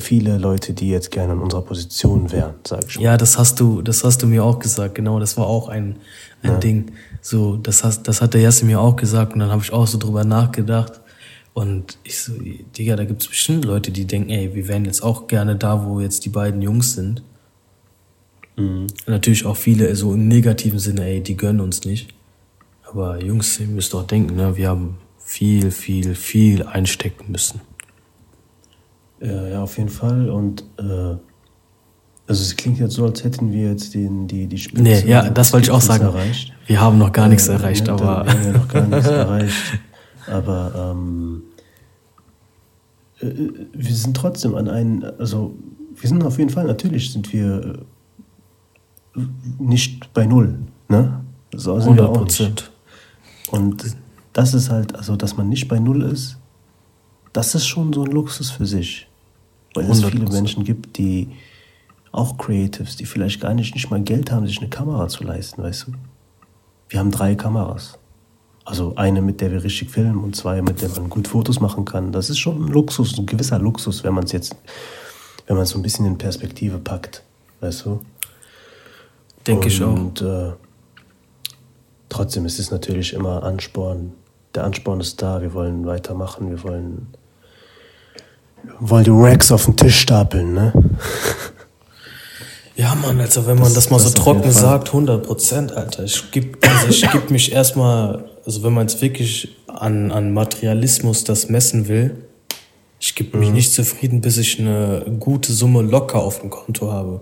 viele Leute, die jetzt gerne in unserer Position wären, sag ich mal. Ja, das hast du, das hast du mir auch gesagt. Genau, das war auch ein, ein Ding. So, das hast, das hat der Jasse mir auch gesagt und dann habe ich auch so drüber nachgedacht. Und ich so, Digga, da gibt's bestimmt Leute, die denken, ey, wir wären jetzt auch gerne da, wo jetzt die beiden Jungs sind. Mhm. Natürlich auch viele so im negativen Sinne, ey, die gönnen uns nicht. Aber Jungs, ihr müsst doch denken, ne, wir haben viel, viel, viel einstecken müssen. Ja, ja, auf jeden Fall. Und äh, Also es klingt jetzt so, als hätten wir jetzt den, die, die Spitze. Nee, ja, das wollte ich auch sagen. Erreicht. Wir haben noch gar nichts äh, erreicht, aber. Wir haben ja noch gar nichts erreicht. Aber ähm, äh, wir sind trotzdem an einen, also wir sind auf jeden Fall, natürlich sind wir äh, nicht bei null. Ne? So sind 100 Prozent. Und das ist halt, also dass man nicht bei null ist, das ist schon so ein Luxus für sich. Weil es viele Menschen gibt, die auch Creatives, die vielleicht gar nicht, nicht mal Geld haben, sich eine Kamera zu leisten, weißt du? Wir haben drei Kameras. Also eine, mit der wir richtig filmen und zwei, mit der man gut Fotos machen kann. Das ist schon ein Luxus, ein gewisser Luxus, wenn man es jetzt, wenn man es so ein bisschen in Perspektive packt, weißt du? Denke ich auch. Und äh, trotzdem ist es natürlich immer Ansporn. Der Ansporn ist da, wir wollen weitermachen, wir wollen, wollen die Racks auf den Tisch stapeln, ne? Ja, Mann, also wenn man das, das mal so trocken sagt, 100 Prozent, Alter. Ich gebe also ich geb mich erstmal, also wenn man es wirklich an, an Materialismus das messen will, ich gebe mich mhm. nicht zufrieden, bis ich eine gute Summe locker auf dem Konto habe.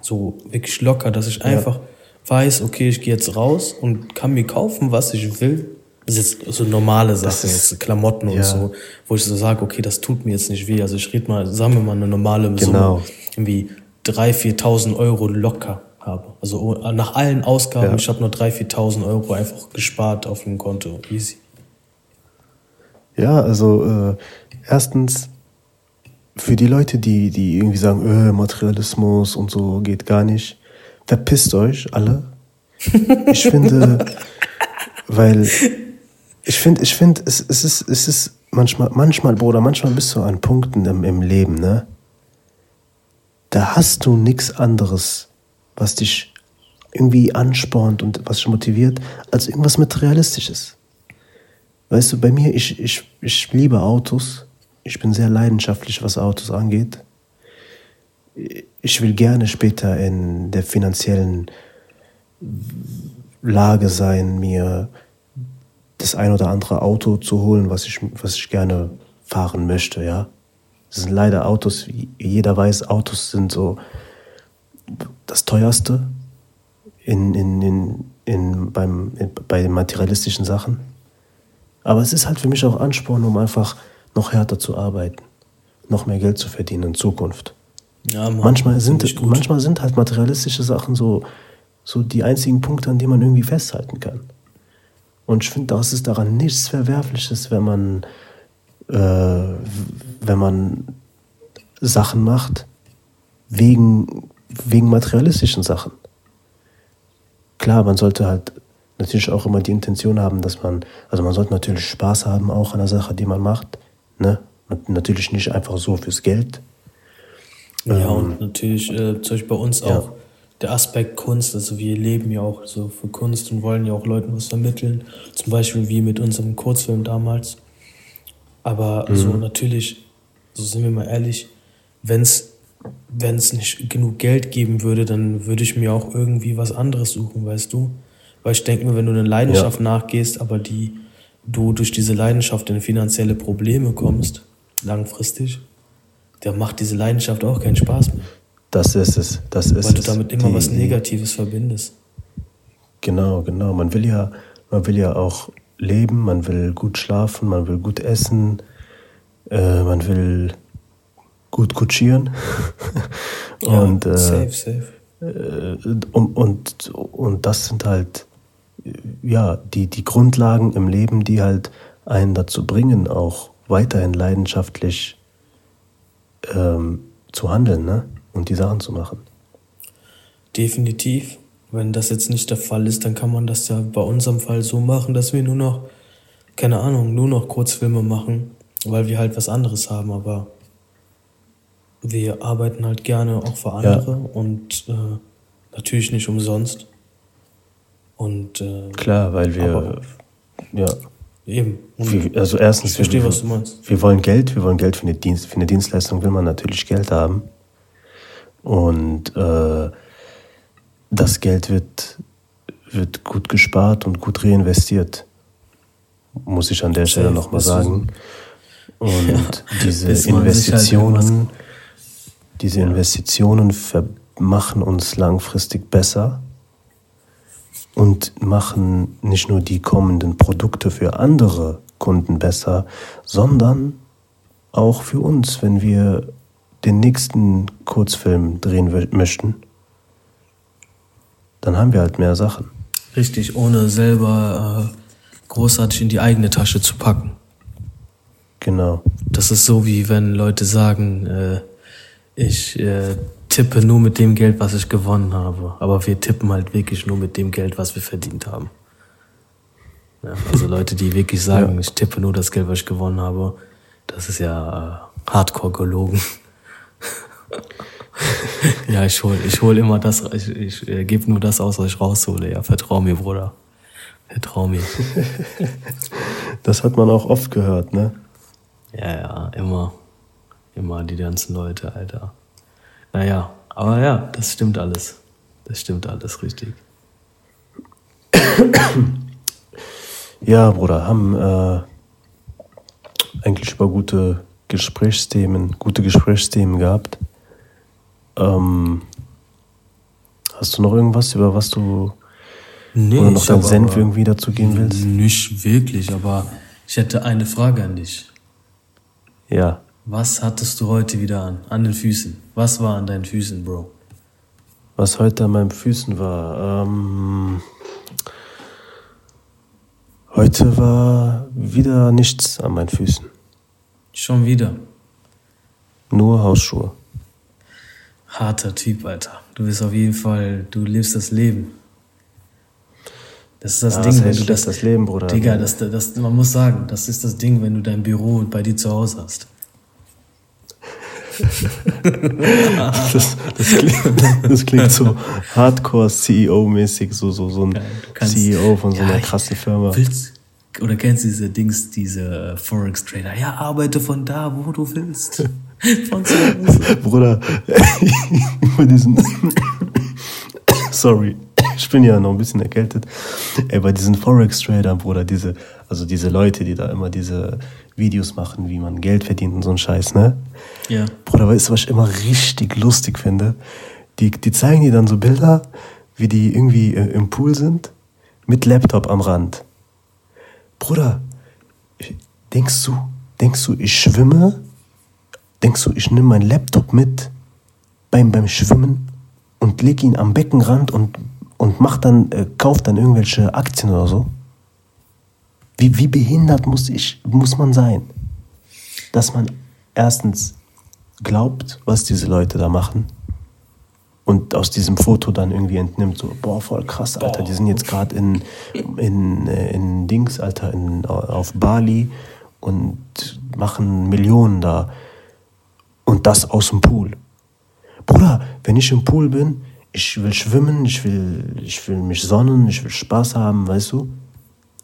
So wirklich locker, dass ich einfach ja. Weiß, okay, ich gehe jetzt raus und kann mir kaufen, was ich will. Das ist jetzt so normale Sachen, jetzt Klamotten ja. und so, wo ich so sage, okay, das tut mir jetzt nicht weh. Also ich rede mal, sagen wir mal eine normale Summe. Genau. Irgendwie 3.000, 4.000 Euro locker habe. Also nach allen Ausgaben, ja. ich habe nur 3.000, 4.000 Euro einfach gespart auf dem Konto. Easy. Ja, also äh, erstens für die Leute, die, die irgendwie sagen, öh, Materialismus und so geht gar nicht, verpisst euch alle. Ich finde, weil ich finde, ich finde, es, es ist, es ist manchmal, manchmal, Bruder, manchmal bist du an Punkten im, im Leben, ne? da hast du nichts anderes, was dich irgendwie anspornt und was dich motiviert, als irgendwas Materialistisches. Weißt du, bei mir, ich, ich, ich liebe Autos. Ich bin sehr leidenschaftlich, was Autos angeht. Ich will gerne später in der finanziellen Lage sein, mir das ein oder andere Auto zu holen, was ich, was ich gerne fahren möchte, ja. Das sind leider Autos, wie jeder weiß, Autos sind so das teuerste in, in, in, in, beim, in, bei den materialistischen Sachen. Aber es ist halt für mich auch Ansporn, um einfach noch härter zu arbeiten, noch mehr Geld zu verdienen in Zukunft. Ja, Mann, manchmal, sind, manchmal sind halt materialistische Sachen so, so die einzigen Punkte, an denen man irgendwie festhalten kann. Und ich finde, das ist daran nichts Verwerfliches, wenn man äh, wenn man Sachen macht wegen, wegen materialistischen Sachen. Klar, man sollte halt natürlich auch immer die Intention haben, dass man, also man sollte natürlich Spaß haben auch an der Sache, die man macht. Ne? Natürlich nicht einfach so fürs Geld. Ja, ähm, und natürlich, äh, zum Beispiel bei uns ja. auch der Aspekt Kunst, also wir leben ja auch so für Kunst und wollen ja auch Leuten was vermitteln. Zum Beispiel wie mit unserem Kurzfilm damals. Aber mhm. so natürlich, so sind wir mal ehrlich, wenn es wenn es nicht genug Geld geben würde, dann würde ich mir auch irgendwie was anderes suchen, weißt du? Weil ich denke mir, wenn du eine Leidenschaft ja. nachgehst, aber die du durch diese Leidenschaft in finanzielle Probleme kommst, langfristig, dann macht diese Leidenschaft auch keinen Spaß mehr. Das ist es. Das ist Weil du damit immer die, was Negatives verbindest. Genau, genau. Man will ja, man will ja auch leben, man will gut schlafen, man will gut essen, äh, man will gut kutschieren. und, ja, safe, safe. Äh, und, und, und das sind halt ja, die, die Grundlagen im Leben, die halt einen dazu bringen, auch weiterhin leidenschaftlich ähm, zu handeln ne? und die Sachen zu machen. Definitiv. Wenn das jetzt nicht der Fall ist, dann kann man das ja bei unserem Fall so machen, dass wir nur noch, keine Ahnung, nur noch Kurzfilme machen, weil wir halt was anderes haben, aber wir arbeiten halt gerne auch für andere ja. und äh, natürlich nicht umsonst. Und äh, klar, weil wir ja eben. Wir, also erstens, ich verstehe, wir, was du meinst. Wir wollen Geld, wir wollen Geld für eine Dienst, für eine Dienstleistung will man natürlich Geld haben und äh, das Geld wird, wird gut gespart und gut reinvestiert, muss ich an der Stelle nochmal sagen. Und ja, diese halt Investitionen, diese Investitionen machen uns langfristig besser und machen nicht nur die kommenden Produkte für andere Kunden besser, sondern auch für uns, wenn wir den nächsten Kurzfilm drehen möchten, dann haben wir halt mehr Sachen. Richtig, ohne selber äh, großartig in die eigene Tasche zu packen. Genau. Das ist so wie wenn Leute sagen, äh, ich äh, tippe nur mit dem Geld, was ich gewonnen habe. Aber wir tippen halt wirklich nur mit dem Geld, was wir verdient haben. Ja, also Leute, die wirklich sagen, ja. ich tippe nur das Geld, was ich gewonnen habe, das ist ja äh, hardcore gelogen. ja, ich hol, ich hol immer das, ich, ich äh, gebe nur das aus, was ich raushole. Ja, vertrau mir, Bruder. Vertrau mir. das hat man auch oft gehört, ne? Ja, ja, immer. Immer die ganzen Leute, Alter. Naja, aber ja, das stimmt alles. Das stimmt alles richtig. Ja, Bruder, haben äh, eigentlich über gute Gesprächsthemen, gute Gesprächsthemen gehabt. Ähm, hast du noch irgendwas, über was du nee, oder noch deinen Senf irgendwie dazu geben willst? Nicht wirklich, aber ich hätte eine Frage an dich. Ja. Was hattest du heute wieder an? An den Füßen? Was war an deinen Füßen, Bro? Was heute an meinen Füßen war? Ähm, heute war wieder nichts an meinen Füßen. Schon wieder? Nur Hausschuhe. Harter Typ, Alter. Du bist auf jeden Fall, du lebst das Leben. Das ist das ja, Ding, das wenn du das, das Leben, Bruder. Digga, das, das, man muss sagen, das ist das Ding, wenn du dein Büro bei dir zu Hause hast. das, das, klingt, das klingt so Hardcore-CEO-mäßig, so, so, so ein kannst, CEO von so einer ja, krassen Firma. Willst, oder kennst du diese Dings, diese Forex-Trader? Ja, arbeite von da, wo du willst. Von zu. Bruder, über diesen. Sorry ich bin ja noch ein bisschen erkältet. Ey, bei diesen Forex-Tradern, Bruder, diese, also diese Leute, die da immer diese Videos machen, wie man Geld verdient und so ein Scheiß, ne? Ja. Bruder, weißt du, was ich immer richtig lustig finde? Die, die zeigen dir dann so Bilder, wie die irgendwie äh, im Pool sind, mit Laptop am Rand. Bruder, denkst du, denkst du, ich schwimme? Denkst du, ich nehme meinen Laptop mit beim, beim Schwimmen und leg ihn am Beckenrand und und macht dann, äh, kauft dann irgendwelche Aktien oder so. Wie, wie behindert muss, ich, muss man sein, dass man erstens glaubt, was diese Leute da machen und aus diesem Foto dann irgendwie entnimmt, so, boah, voll krass, Alter, die sind jetzt gerade in, in, äh, in Dings, Alter, in, auf Bali und machen Millionen da und das aus dem Pool. Bruder, wenn ich im Pool bin, ich will schwimmen, ich will, ich will mich sonnen, ich will Spaß haben, weißt du?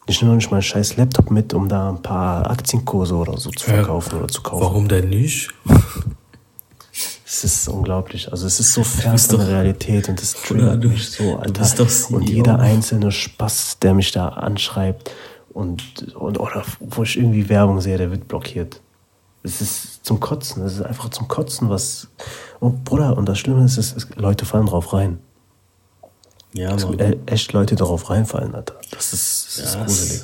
Ich nehme nicht mal einen scheiß Laptop mit, um da ein paar Aktienkurse oder so zu verkaufen ja, oder zu kaufen. Warum denn nicht? Es ist unglaublich. Also es ist so fern von der Realität und das triggert du, mich so, Alter. CEO. Und jeder einzelne Spaß, der mich da anschreibt und, und oder wo ich irgendwie Werbung sehe, der wird blockiert. Es ist zum Kotzen. Es ist einfach zum Kotzen, was. Oh, Bruder, und das Schlimme ist, es Leute fallen drauf rein. Ja, also, e echt Leute darauf reinfallen, Alter. Das ist, das ja, ist gruselig.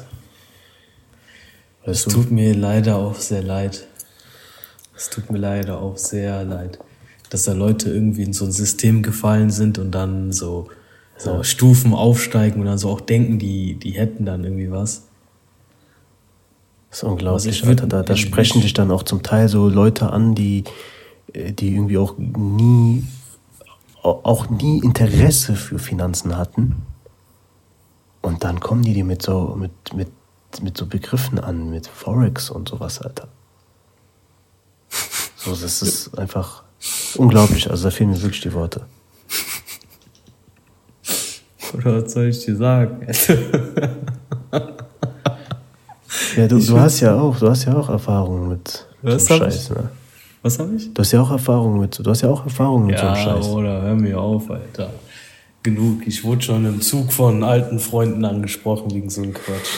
Es tut mir leider auch sehr leid. Es tut mir leider auch sehr leid, dass da Leute irgendwie in so ein System gefallen sind und dann so, so ja. Stufen aufsteigen und dann so auch denken, die, die hätten dann irgendwie was. Das ist unglaublich, Alter. Da, da sprechen dich dann auch zum Teil so Leute an, die, äh, die irgendwie auch nie, auch nie Interesse für Finanzen hatten. Und dann kommen die dir mit so, mit, mit, mit so Begriffen an, mit Forex und sowas, Alter. So, das ist einfach unglaublich. Also da fehlen mir wirklich die Worte. Oder was soll ich dir sagen? Ja, du, du hast ja auch, du hast ja auch Erfahrungen mit Was so Scheiß, ne? Was habe ich? Du hast ja auch Erfahrungen mit, du hast ja auch Erfahrungen mit ja, so einem Scheiß. oder hör mir auf, Alter. Genug. Ich wurde schon im Zug von alten Freunden angesprochen wegen so einem Quatsch.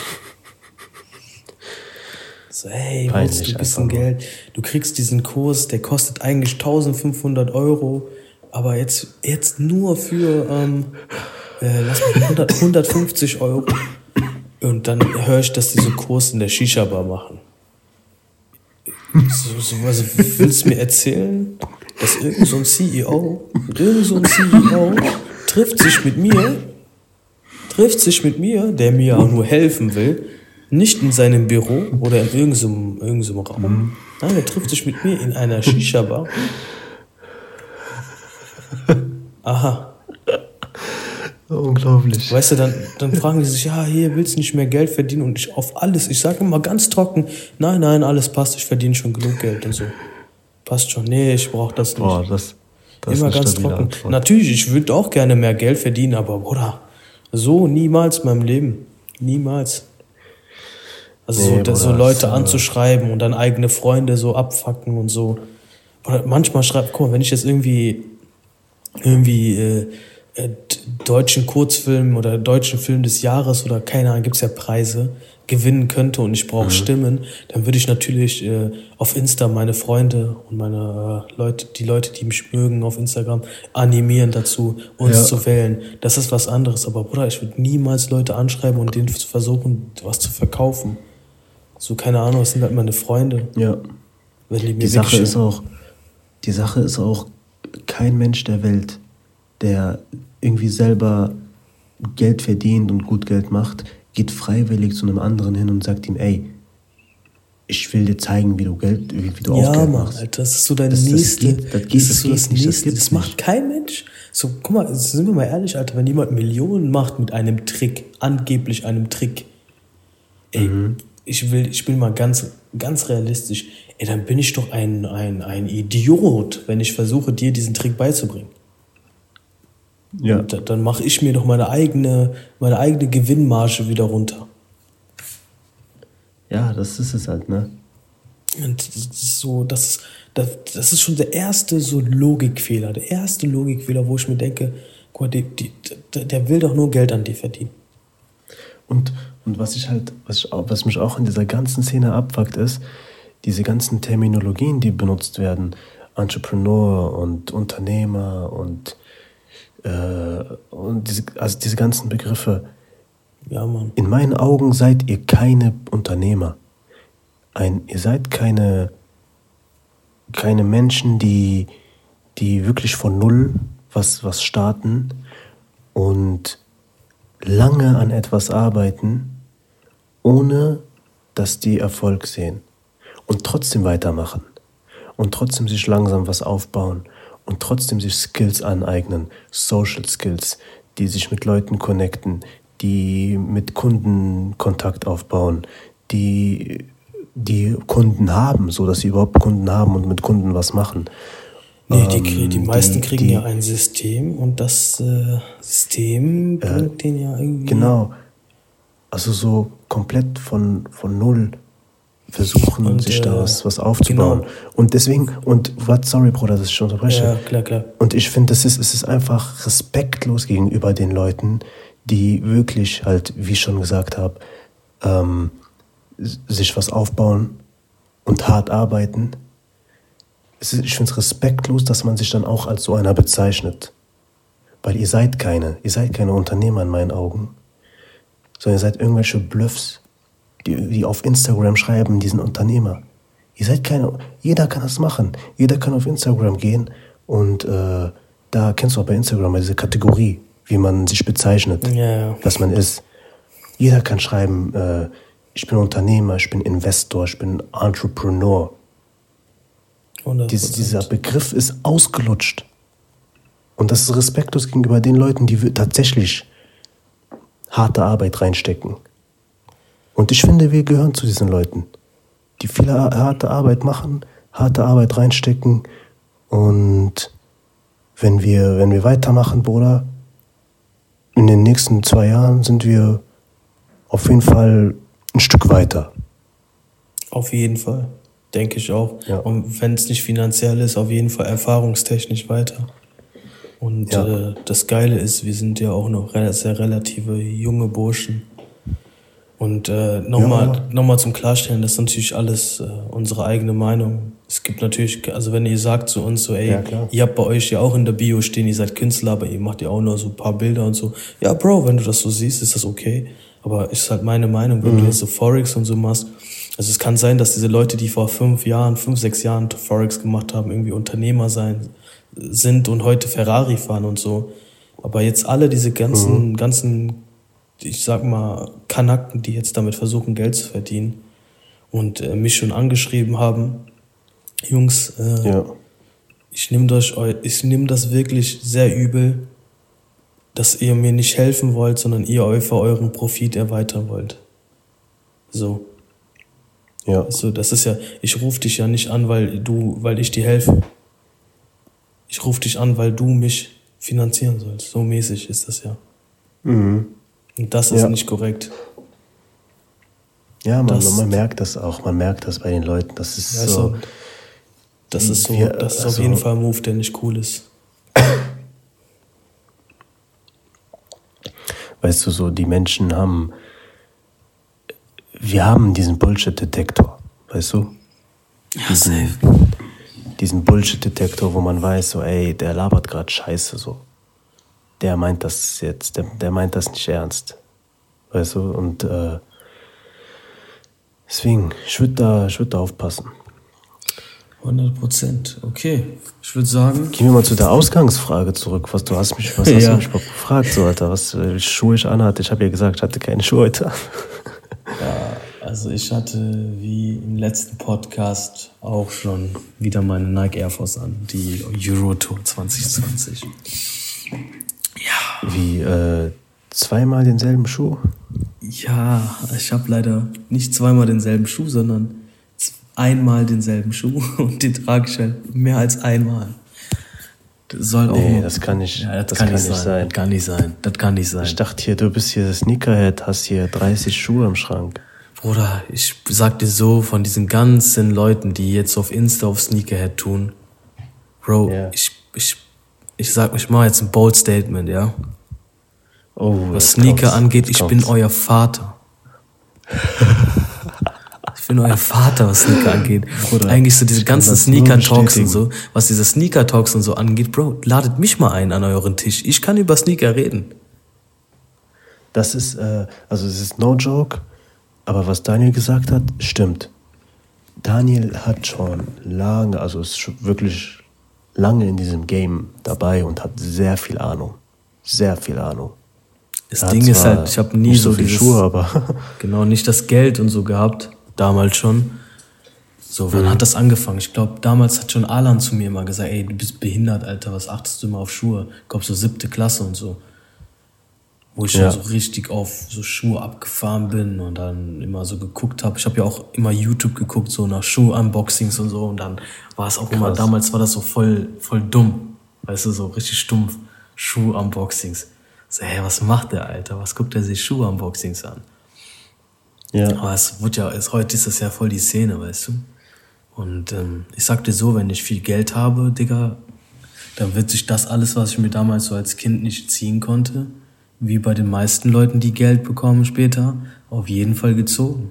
So, hey, willst du ein bisschen Geld? Du kriegst diesen Kurs, der kostet eigentlich 1500 Euro, aber jetzt, jetzt nur für, ähm, äh, lass mich 100, 150 Euro. Und dann höre ich, dass die so Kurs in der Shisha-Bar machen. So, so, also willst du mir erzählen, dass irgend so ein CEO, irgend so ein CEO trifft sich mit mir, trifft sich mit mir, der mir auch nur helfen will, nicht in seinem Büro oder in irgendeinem, irgendeinem Raum. Mhm. Nein, er trifft sich mit mir in einer Shisha-Bar. Aha. Unglaublich. Weißt du, dann, dann fragen die sich, ja, hier willst du nicht mehr Geld verdienen und ich auf alles. Ich sage immer ganz trocken, nein, nein, alles passt, ich verdiene schon genug Geld und so. Passt schon, nee, ich brauche das nicht. Boah, das, das immer ganz trocken. Antwort. Natürlich, ich würde auch gerne mehr Geld verdienen, aber Bruder, so niemals in meinem Leben. Niemals. Also nee, so, Bruder, so Leute anzuschreiben und dann eigene Freunde so abfacken und so. Oder manchmal schreibt, guck mal, wenn ich jetzt irgendwie irgendwie äh, äh, deutschen Kurzfilm oder deutschen Film des Jahres oder keine Ahnung, gibt's ja Preise, gewinnen könnte und ich brauche mhm. Stimmen, dann würde ich natürlich äh, auf Insta meine Freunde und meine äh, Leute, die Leute, die mich mögen auf Instagram, animieren dazu, uns ja. zu wählen. Das ist was anderes. Aber Bruder, ich würde niemals Leute anschreiben und denen versuchen, was zu verkaufen. So, keine Ahnung, das sind halt meine Freunde. Ja. Wenn die, mir die Sache ist auch, die Sache ist auch, kein Mensch der Welt, der irgendwie selber Geld verdient und gut Geld macht, geht freiwillig zu einem anderen hin und sagt ihm, ey, ich will dir zeigen, wie du Geld, wie, wie du ja, Geld machst. Alter, das ist so dein das, nächste. Das, geht, das, geht, das ist so das nicht, nächste. Das, das macht kein Mensch. So, guck mal, sind wir mal ehrlich, Alter, wenn jemand Millionen macht mit einem Trick, angeblich einem Trick, ey, mhm. ich will, ich bin mal ganz, ganz realistisch ey, dann bin ich doch ein, ein, ein Idiot, wenn ich versuche, dir diesen Trick beizubringen. Ja. Da, dann mache ich mir doch meine eigene, meine eigene Gewinnmarge wieder runter. Ja, das ist es halt, ne? Und das ist so, das, das, das ist schon der erste so Logikfehler, der erste Logikfehler, wo ich mir denke, guck die, die, der, der will doch nur Geld an dir verdienen. Und, und was ich halt, was, ich, was mich auch in dieser ganzen Szene abfuckt, ist, diese ganzen Terminologien, die benutzt werden, Entrepreneur und Unternehmer und, und diese, also diese ganzen Begriffe. Ja, Mann. In meinen Augen seid ihr keine Unternehmer. Ein, ihr seid keine, keine Menschen, die, die wirklich von Null was, was starten und lange an etwas arbeiten, ohne dass die Erfolg sehen und trotzdem weitermachen und trotzdem sich langsam was aufbauen und trotzdem sich Skills aneignen, Social Skills, die sich mit Leuten connecten, die mit Kunden Kontakt aufbauen, die die Kunden haben, so dass sie überhaupt Kunden haben und mit Kunden was machen. Nee, die, ähm, die meisten die, kriegen die, ja ein System und das äh, System bringt äh, den ja irgendwie. Genau. Also so komplett von, von null versuchen, und, sich äh, da was, aufzubauen. Genau. Und deswegen, und was, sorry, Bruder, dass ich schon unterbreche. Ja, klar, klar. Und ich finde, es ist, es ist einfach respektlos gegenüber den Leuten, die wirklich halt, wie ich schon gesagt habe, ähm, sich was aufbauen und hart arbeiten. Ist, ich finde es respektlos, dass man sich dann auch als so einer bezeichnet. Weil ihr seid keine, ihr seid keine Unternehmer in meinen Augen, sondern ihr seid irgendwelche Bluffs die, die auf Instagram schreiben, die sind Unternehmer. Ihr seid keine, jeder kann das machen. Jeder kann auf Instagram gehen und äh, da kennst du auch bei Instagram diese Kategorie, wie man sich bezeichnet, ja. was man ist. Jeder kann schreiben, äh, ich bin Unternehmer, ich bin Investor, ich bin Entrepreneur. Dies, dieser Begriff ist ausgelutscht. Und das ist respektlos gegenüber den Leuten, die tatsächlich harte Arbeit reinstecken. Und ich finde, wir gehören zu diesen Leuten, die viel harte Arbeit machen, harte Arbeit reinstecken. Und wenn wir, wenn wir weitermachen, Bruder, in den nächsten zwei Jahren sind wir auf jeden Fall ein Stück weiter. Auf jeden Fall, denke ich auch. Ja. Und wenn es nicht finanziell ist, auf jeden Fall erfahrungstechnisch weiter. Und ja. äh, das Geile ist, wir sind ja auch noch sehr relative junge Burschen. Und äh, nochmal ja. noch zum Klarstellen, das ist natürlich alles äh, unsere eigene Meinung. Es gibt natürlich, also wenn ihr sagt zu uns so, ey, ja, ihr habt bei euch ja auch in der Bio stehen, ihr seid Künstler, aber ihr macht ja auch nur so ein paar Bilder und so. Ja, Bro, wenn du das so siehst, ist das okay. Aber ist halt meine Meinung, wenn mhm. du jetzt so Forex und so machst. Also es kann sein, dass diese Leute, die vor fünf Jahren, fünf, sechs Jahren Forex gemacht haben, irgendwie Unternehmer sein sind und heute Ferrari fahren und so. Aber jetzt alle diese ganzen, mhm. ganzen ich sag mal, Kanaken, die jetzt damit versuchen, Geld zu verdienen und äh, mich schon angeschrieben haben, Jungs, äh, ja. ich nehme das, ich nehm das wirklich sehr übel, dass ihr mir nicht helfen wollt, sondern ihr euch für euren Profit erweitern wollt. So. Ja. Also, das ist ja, ich rufe dich ja nicht an, weil du, weil ich dir helfe. Ich rufe dich an, weil du mich finanzieren sollst. So mäßig ist das ja. Mhm. Und das ist ja. nicht korrekt. Ja, man, das, man, merkt das auch. Man merkt das bei den Leuten. Das ist also, so. Das ist so. Wir, das ist also, auf jeden Fall ein Move, der nicht cool ist. Weißt du, so die Menschen haben. Wir haben diesen Bullshit-Detektor, weißt du? Diesen, ja, diesen Bullshit-Detektor, wo man weiß, so, ey, der labert gerade Scheiße, so der meint das jetzt, der, der meint das nicht ernst. Weißt du? Und äh, deswegen, ich würde da, würd da aufpassen. 100 Prozent, okay. Ich würde sagen. Gehen wir mal zu der Ausgangsfrage zurück. Was du hast mich, was hast ja. du mich gefragt, so Alter, was äh, Schuhe ich anhatte. Ich habe ja gesagt, ich hatte keine Schuhe heute. ja, also ich hatte wie im letzten Podcast auch schon wieder meine Nike Air Force an, die Euro Tour 2020. Ja. Wie äh, zweimal denselben Schuh? Ja, ich habe leider nicht zweimal denselben Schuh, sondern einmal denselben Schuh und den trage ich halt mehr als einmal. Das soll auch. Nee, das kann nicht, ja, das, das kann, kann, nicht sein. sein. Das kann nicht sein. Das kann nicht sein. Ich dachte hier, du bist hier Sneakerhead, hast hier 30 Schuhe im Schrank. Bruder, ich sag dir so, von diesen ganzen Leuten, die jetzt auf Insta auf Sneakerhead tun, Bro, yeah. ich, ich ich sag, ich mache jetzt ein bold Statement, ja. Oh, Was Sneaker kommt's, angeht, ich bin euer Vater. ich bin euer Vater, was Sneaker angeht. Bruder, Eigentlich so diese ganzen Sneaker-Talks und so, was diese Sneaker-Talks und so angeht, Bro, ladet mich mal ein an euren Tisch. Ich kann über Sneaker reden. Das ist, äh, also es ist no joke, aber was Daniel gesagt hat, stimmt. Daniel hat schon lange, also es ist wirklich lange in diesem Game dabei und hat sehr viel Ahnung. Sehr viel Ahnung. Das er Ding ist halt, ich habe nie so, so viel Schuhe, aber genau nicht das Geld und so gehabt, damals schon. So, wann mhm. hat das angefangen? Ich glaube, damals hat schon Alan zu mir immer gesagt, ey, du bist behindert, Alter, was achtest du immer auf Schuhe? Ich glaube, so siebte Klasse und so wo ich ja. schon so richtig auf so Schuhe abgefahren bin und dann immer so geguckt habe. Ich habe ja auch immer YouTube geguckt, so nach Schuh-Unboxings und so. Und dann war es auch Krass. immer, damals war das so voll, voll dumm. Weißt du, so richtig stumpf. Schuh-Unboxings. So, hey, was macht der, Alter? Was guckt er sich Schuh-Unboxings an? Ja. Aber es wird ja, es, heute ist das ja voll die Szene, weißt du? Und ähm, ich sag dir so, wenn ich viel Geld habe, Digga, dann wird sich das alles, was ich mir damals so als Kind nicht ziehen konnte, wie bei den meisten Leuten, die Geld bekommen später, auf jeden Fall gezogen.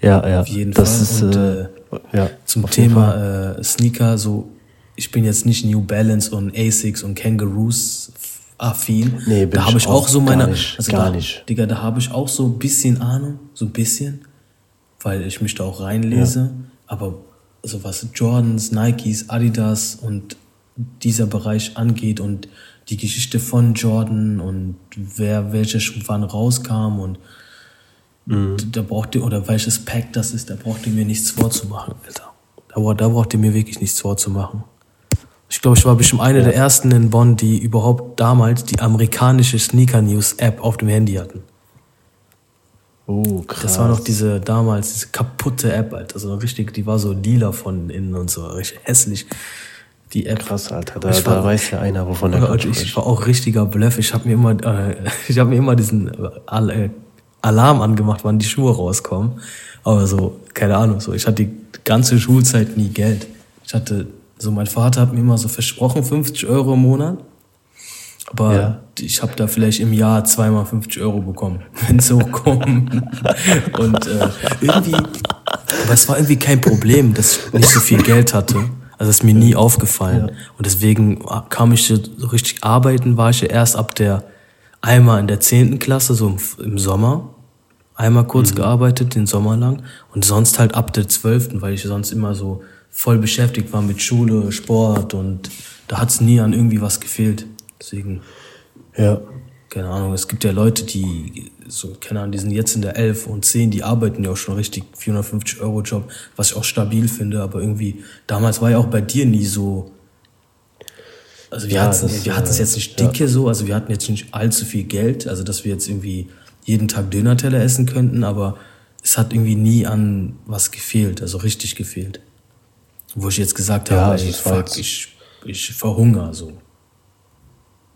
Ja, ja. Auf jeden das Fall. Ist, und äh, äh, ja, zum Thema äh, Sneaker, so ich bin jetzt nicht New Balance und Asics und Kangaroos affin. Nee, bin da habe ich auch so meine, gar nicht, also gar da, nicht. Digga, da habe ich auch so ein bisschen Ahnung, so ein bisschen, weil ich mich da auch reinlese. Ja. Aber so was Jordans, Nikes, Adidas und dieser Bereich angeht und die Geschichte von Jordan und wer welcher Schuh wann rauskam und mhm. da braucht ihr, oder welches Pack das ist, da braucht ihr mir nichts vorzumachen, Alter. Da, da braucht ihr mir wirklich nichts vorzumachen. Ich glaube, ich war bestimmt eine ja. der ersten in Bonn, die überhaupt damals die amerikanische Sneaker News App auf dem Handy hatten. Oh, krass. Das war noch diese damals, diese kaputte App, Alter. Also richtig, die war so lila von innen und so, richtig hässlich die App. Krass, Alter. Da, da weiß ja einer, wovon er kommt. Ich war auch richtiger Bluff. Ich habe mir immer, äh, ich habe mir immer diesen äh, Alarm angemacht, wann die Schuhe rauskommen. Aber so, keine Ahnung, so. Ich hatte die ganze Schulzeit nie Geld. Ich hatte, so mein Vater hat mir immer so versprochen, 50 Euro im Monat. Aber ja. ich habe da vielleicht im Jahr zweimal 50 Euro bekommen, wenn es hochkommt. und äh, irgendwie, aber es war irgendwie kein Problem, dass ich nicht so viel Geld hatte. Also ist mir nie aufgefallen. Ja. Und deswegen kam ich so richtig arbeiten, war ich ja erst ab der, einmal in der zehnten Klasse, so im, im Sommer. Einmal kurz mhm. gearbeitet, den Sommer lang. Und sonst halt ab der zwölften, weil ich sonst immer so voll beschäftigt war mit Schule, Sport und da hat es nie an irgendwie was gefehlt. Deswegen. Ja. Keine Ahnung, es gibt ja Leute, die, so, keine Ahnung, die sind jetzt in der 11 und 10, die arbeiten ja auch schon richtig 450 Euro Job, was ich auch stabil finde, aber irgendwie, damals war ja auch bei dir nie so, also wir ja, hatten wir hatten es jetzt nicht dicke ja. so, also wir hatten jetzt nicht allzu viel Geld, also dass wir jetzt irgendwie jeden Tag Dönerteller essen könnten, aber es hat irgendwie nie an was gefehlt, also richtig gefehlt. Wo ich jetzt gesagt habe, ja, also ey, fuck, ich, ich verhungere so.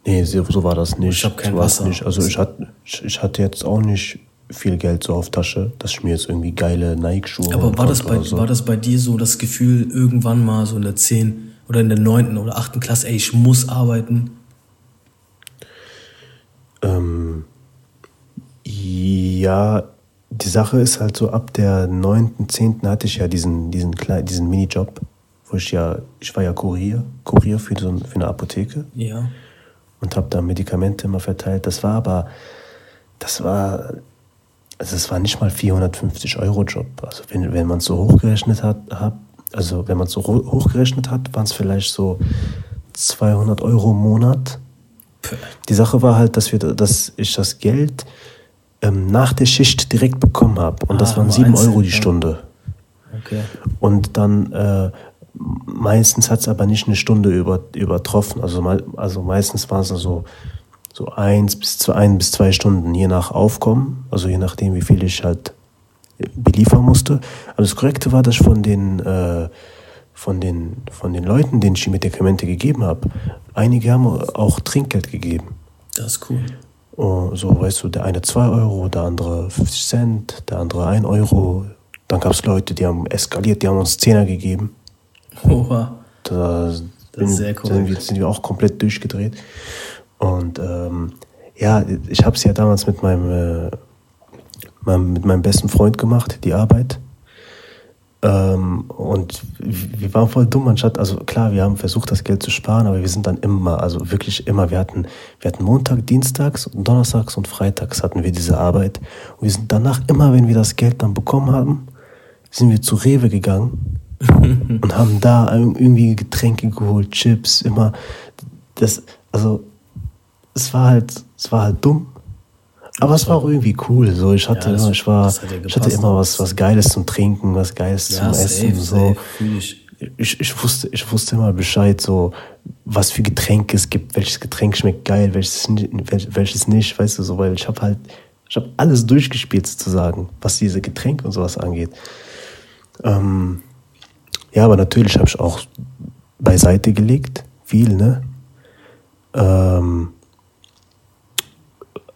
Nee, so war das nicht. Ich habe kein so Wasser. Nicht. Also ich hatte, ich hatte jetzt auch nicht viel Geld so auf Tasche, dass ich mir jetzt irgendwie geile Nike-Schuhe Aber war das, bei, so. war das bei dir so das Gefühl, irgendwann mal so in der 10. oder in der 9. oder 8. Klasse, ey, ich muss arbeiten? Ähm, ja, die Sache ist halt so, ab der 9., 10. hatte ich ja diesen, diesen, diesen Minijob, wo ich ja, ich war ja Kurier, Kurier für, so, für eine Apotheke. Ja und habe da Medikamente immer verteilt. Das war aber, das war, also es war nicht mal 450 Euro Job. Also wenn, wenn man es so hochgerechnet hat, hab, also wenn man so hochgerechnet hat, waren es vielleicht so 200 Euro im Monat. Die Sache war halt, dass, wir, dass ich das Geld ähm, nach der Schicht direkt bekommen habe. Und ah, das waren 7 Euro die Stunde. Okay. Und dann äh, meistens hat es aber nicht eine Stunde über, übertroffen. Also, also meistens war es so, so eins bis zwei, ein bis zwei Stunden, je nach Aufkommen, also je nachdem, wie viel ich halt beliefern musste. Aber das Korrekte war, dass ich von den, äh, von den, von den Leuten, denen ich die Medikamente gegeben habe, einige haben auch Trinkgeld gegeben. Das ist cool. Oh, so, weißt du, der eine 2 Euro, der andere 50 Cent, der andere 1 Euro. Dann gab es Leute, die haben eskaliert, die haben uns Zehner gegeben. Oha. Da das ist sehr cool. Sind wir, sind wir auch komplett durchgedreht. Und ähm, ja, ich habe es ja damals mit meinem, äh, mit meinem besten Freund gemacht, die Arbeit. Ähm, und wir waren voll dumm, anstatt, also klar, wir haben versucht, das Geld zu sparen, aber wir sind dann immer, also wirklich immer, wir hatten, wir hatten Montag, Dienstags, Donnerstags und Freitags hatten wir diese Arbeit. Und wir sind danach immer, wenn wir das Geld dann bekommen haben, sind wir zu Rewe gegangen und haben da irgendwie Getränke geholt, Chips, immer. Das, also, es war halt, es war halt dumm. Aber es war auch irgendwie cool. So, ich hatte, ja, das, ich war, ich hatte immer was, was Geiles zum Trinken, was Geiles ja, zum Essen. Safe, so. ich. Ich, ich, wusste, ich wusste immer Bescheid, so, was für Getränke es gibt, welches Getränk schmeckt geil, welches, welches nicht, weißt du, so, weil ich habe halt, ich habe alles durchgespielt sozusagen, was diese Getränke und sowas angeht. Ähm, ja, aber natürlich habe ich auch beiseite gelegt, viel, ne? Ähm,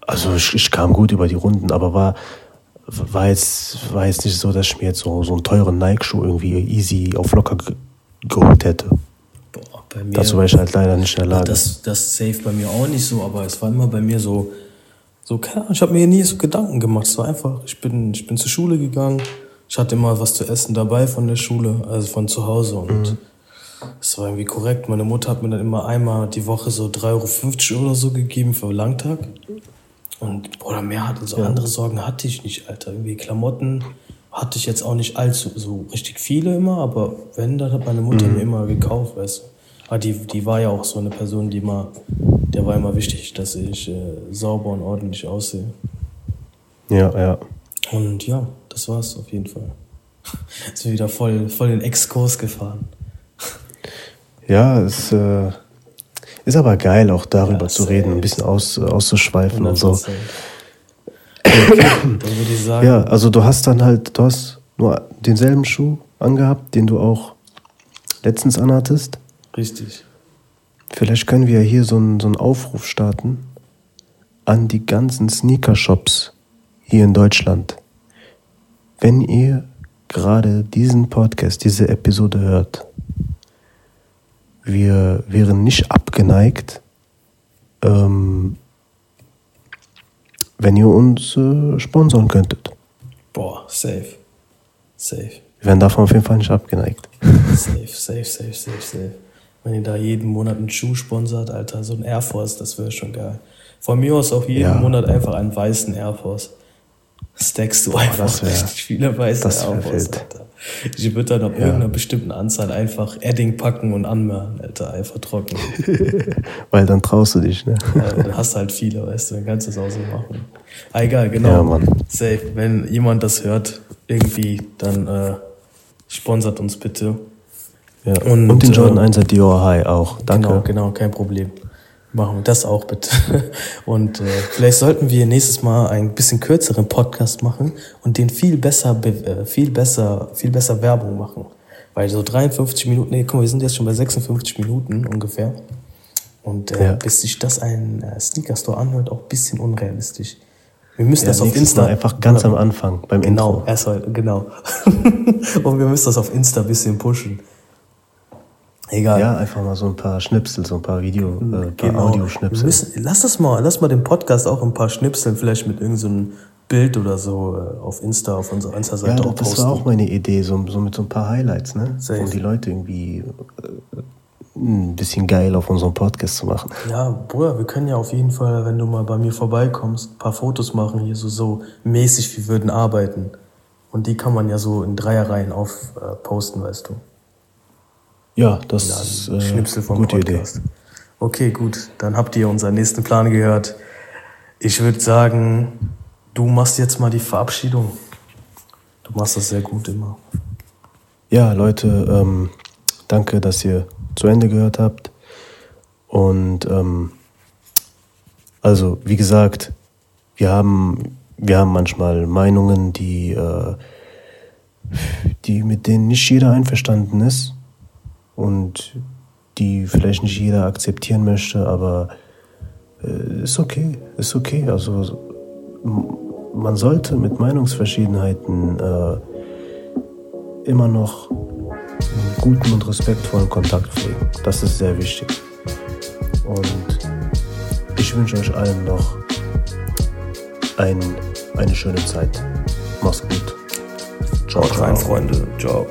also ich, ich, kam gut über die Runden, aber war, war, jetzt, war jetzt nicht so, dass ich mir jetzt so, so einen teuren Nike-Schuh irgendwie easy auf locker ge geholt hätte. Boah, bei mir, Dazu war ich halt leider nicht in der Lage. Das, das safe bei mir auch nicht so, aber es war immer bei mir so, so keine Ahnung, ich habe mir nie so Gedanken gemacht. Es war einfach, ich bin, ich bin zur Schule gegangen, ich hatte immer was zu essen dabei von der Schule, also von zu Hause und mhm. das war irgendwie korrekt. Meine Mutter hat mir dann immer einmal die Woche so 3,50 Euro oder so gegeben für Langtag. Und Bruder, mehr hatte so ja. andere Sorgen hatte ich nicht, Alter. Irgendwie Klamotten hatte ich jetzt auch nicht allzu so richtig viele immer, aber wenn, dann hat meine Mutter mhm. mir immer gekauft, weißt du. Aber die, die war ja auch so eine Person, die immer, der war immer wichtig, dass ich äh, sauber und ordentlich aussehe. Ja, ja. Und ja, das war's auf jeden Fall. Ist wieder voll, voll den Exkurs gefahren. Ja, es äh, ist aber geil, auch darüber ja, zu reden, ein bisschen aus, auszuschweifen 100%. und so. dann würde ich sagen. Ja, also du hast dann halt, du hast nur denselben Schuh angehabt, den du auch letztens anhattest. Richtig. Vielleicht können wir ja hier so einen, so einen Aufruf starten an die ganzen Sneaker-Shops hier in Deutschland. Wenn ihr gerade diesen Podcast, diese Episode hört, wir wären nicht abgeneigt, äh, ähm, wenn ihr uns äh, sponsern könntet. Boah, safe. Safe. Wir werden davon auf jeden Fall nicht abgeneigt. Safe, safe, safe, safe, safe. Wenn ihr da jeden Monat einen Schuh sponsert, Alter, so ein Air Force, das wäre schon geil. Von mir aus auch jeden Ja. Monat einfach einen weißen Air Force. Stackst du einfach das wär- richtig viele weiße. Alter. Ich würde dann ab irgendeiner bestimmten Anzahl einfach Edding packen und anmalen, Alter, einfach trocken. Weil dann traust du dich, ne? Ja, dann hast du halt viele, weißt du, dann kannst du es auch so machen. Ah, egal, genau. Ja, Mann. Safe. Wenn jemand das hört, irgendwie, dann äh, sponsert uns bitte. Ja. Und, Und, den Jordan äh, 1er Dior High auch. Danke. Genau, genau, kein Problem. Machen wir das auch bitte. Und äh, vielleicht sollten wir nächstes Mal einen bisschen kürzeren Podcast machen und den viel besser, be- äh, viel besser, viel besser Werbung machen. Weil so 53 Minuten, nee, guck mal, wir sind jetzt schon bei 56 Minuten ungefähr. Und äh, Ja. bis sich das ein äh, Sneaker-Store anhört, auch ein bisschen unrealistisch. Wir müssen Ja, das auf Insta. Mal einfach ganz am Anfang beim Genau, Intro. erst heute, genau. und wir müssen das auf Insta ein bisschen pushen. Egal. Ja, einfach mal so ein paar Schnipsel, so ein paar Video, äh, Genau. Audioschnipsel. müssen, lass das mal, lass mal den Podcast auch ein paar Schnipseln, vielleicht mit irgendeinem so einem Bild oder so äh, auf Insta, auf unserer Ja, Insta-Seite auch das, war auch meine Idee, so, so mit so ein paar Highlights, ne? Safe. Um die Leute irgendwie äh, ein bisschen geil auf unserem Podcast zu machen. Ja, Bruder, wir können ja auf jeden Fall, wenn du mal bei mir vorbeikommst, ein paar Fotos machen, hier so, so mäßig, wir würden arbeiten. Und die kann man ja so in Dreierreihen auf äh, weißt du. Ja, das ist Ein äh, Schnipsel vom gute Podcast. Okay, gut. Dann habt ihr unseren nächsten Plan gehört. Ich würde sagen, du machst jetzt mal die Verabschiedung. Du machst das sehr gut immer. Idee. Ja, Leute, ähm, danke, dass ihr zu Ende gehört habt. Und ähm, also, wie gesagt, wir haben, wir haben manchmal Meinungen, die, äh, die mit denen nicht jeder einverstanden ist und die vielleicht nicht jeder akzeptieren möchte, aber äh, ist okay, ist okay. Also man sollte mit Meinungsverschiedenheiten äh, immer noch einen guten und respektvollen Kontakt pflegen. Das ist sehr wichtig. Und ich wünsche euch allen noch ein, eine schöne Zeit. Mach's gut. Ciao, rein, Freunde. Ciao.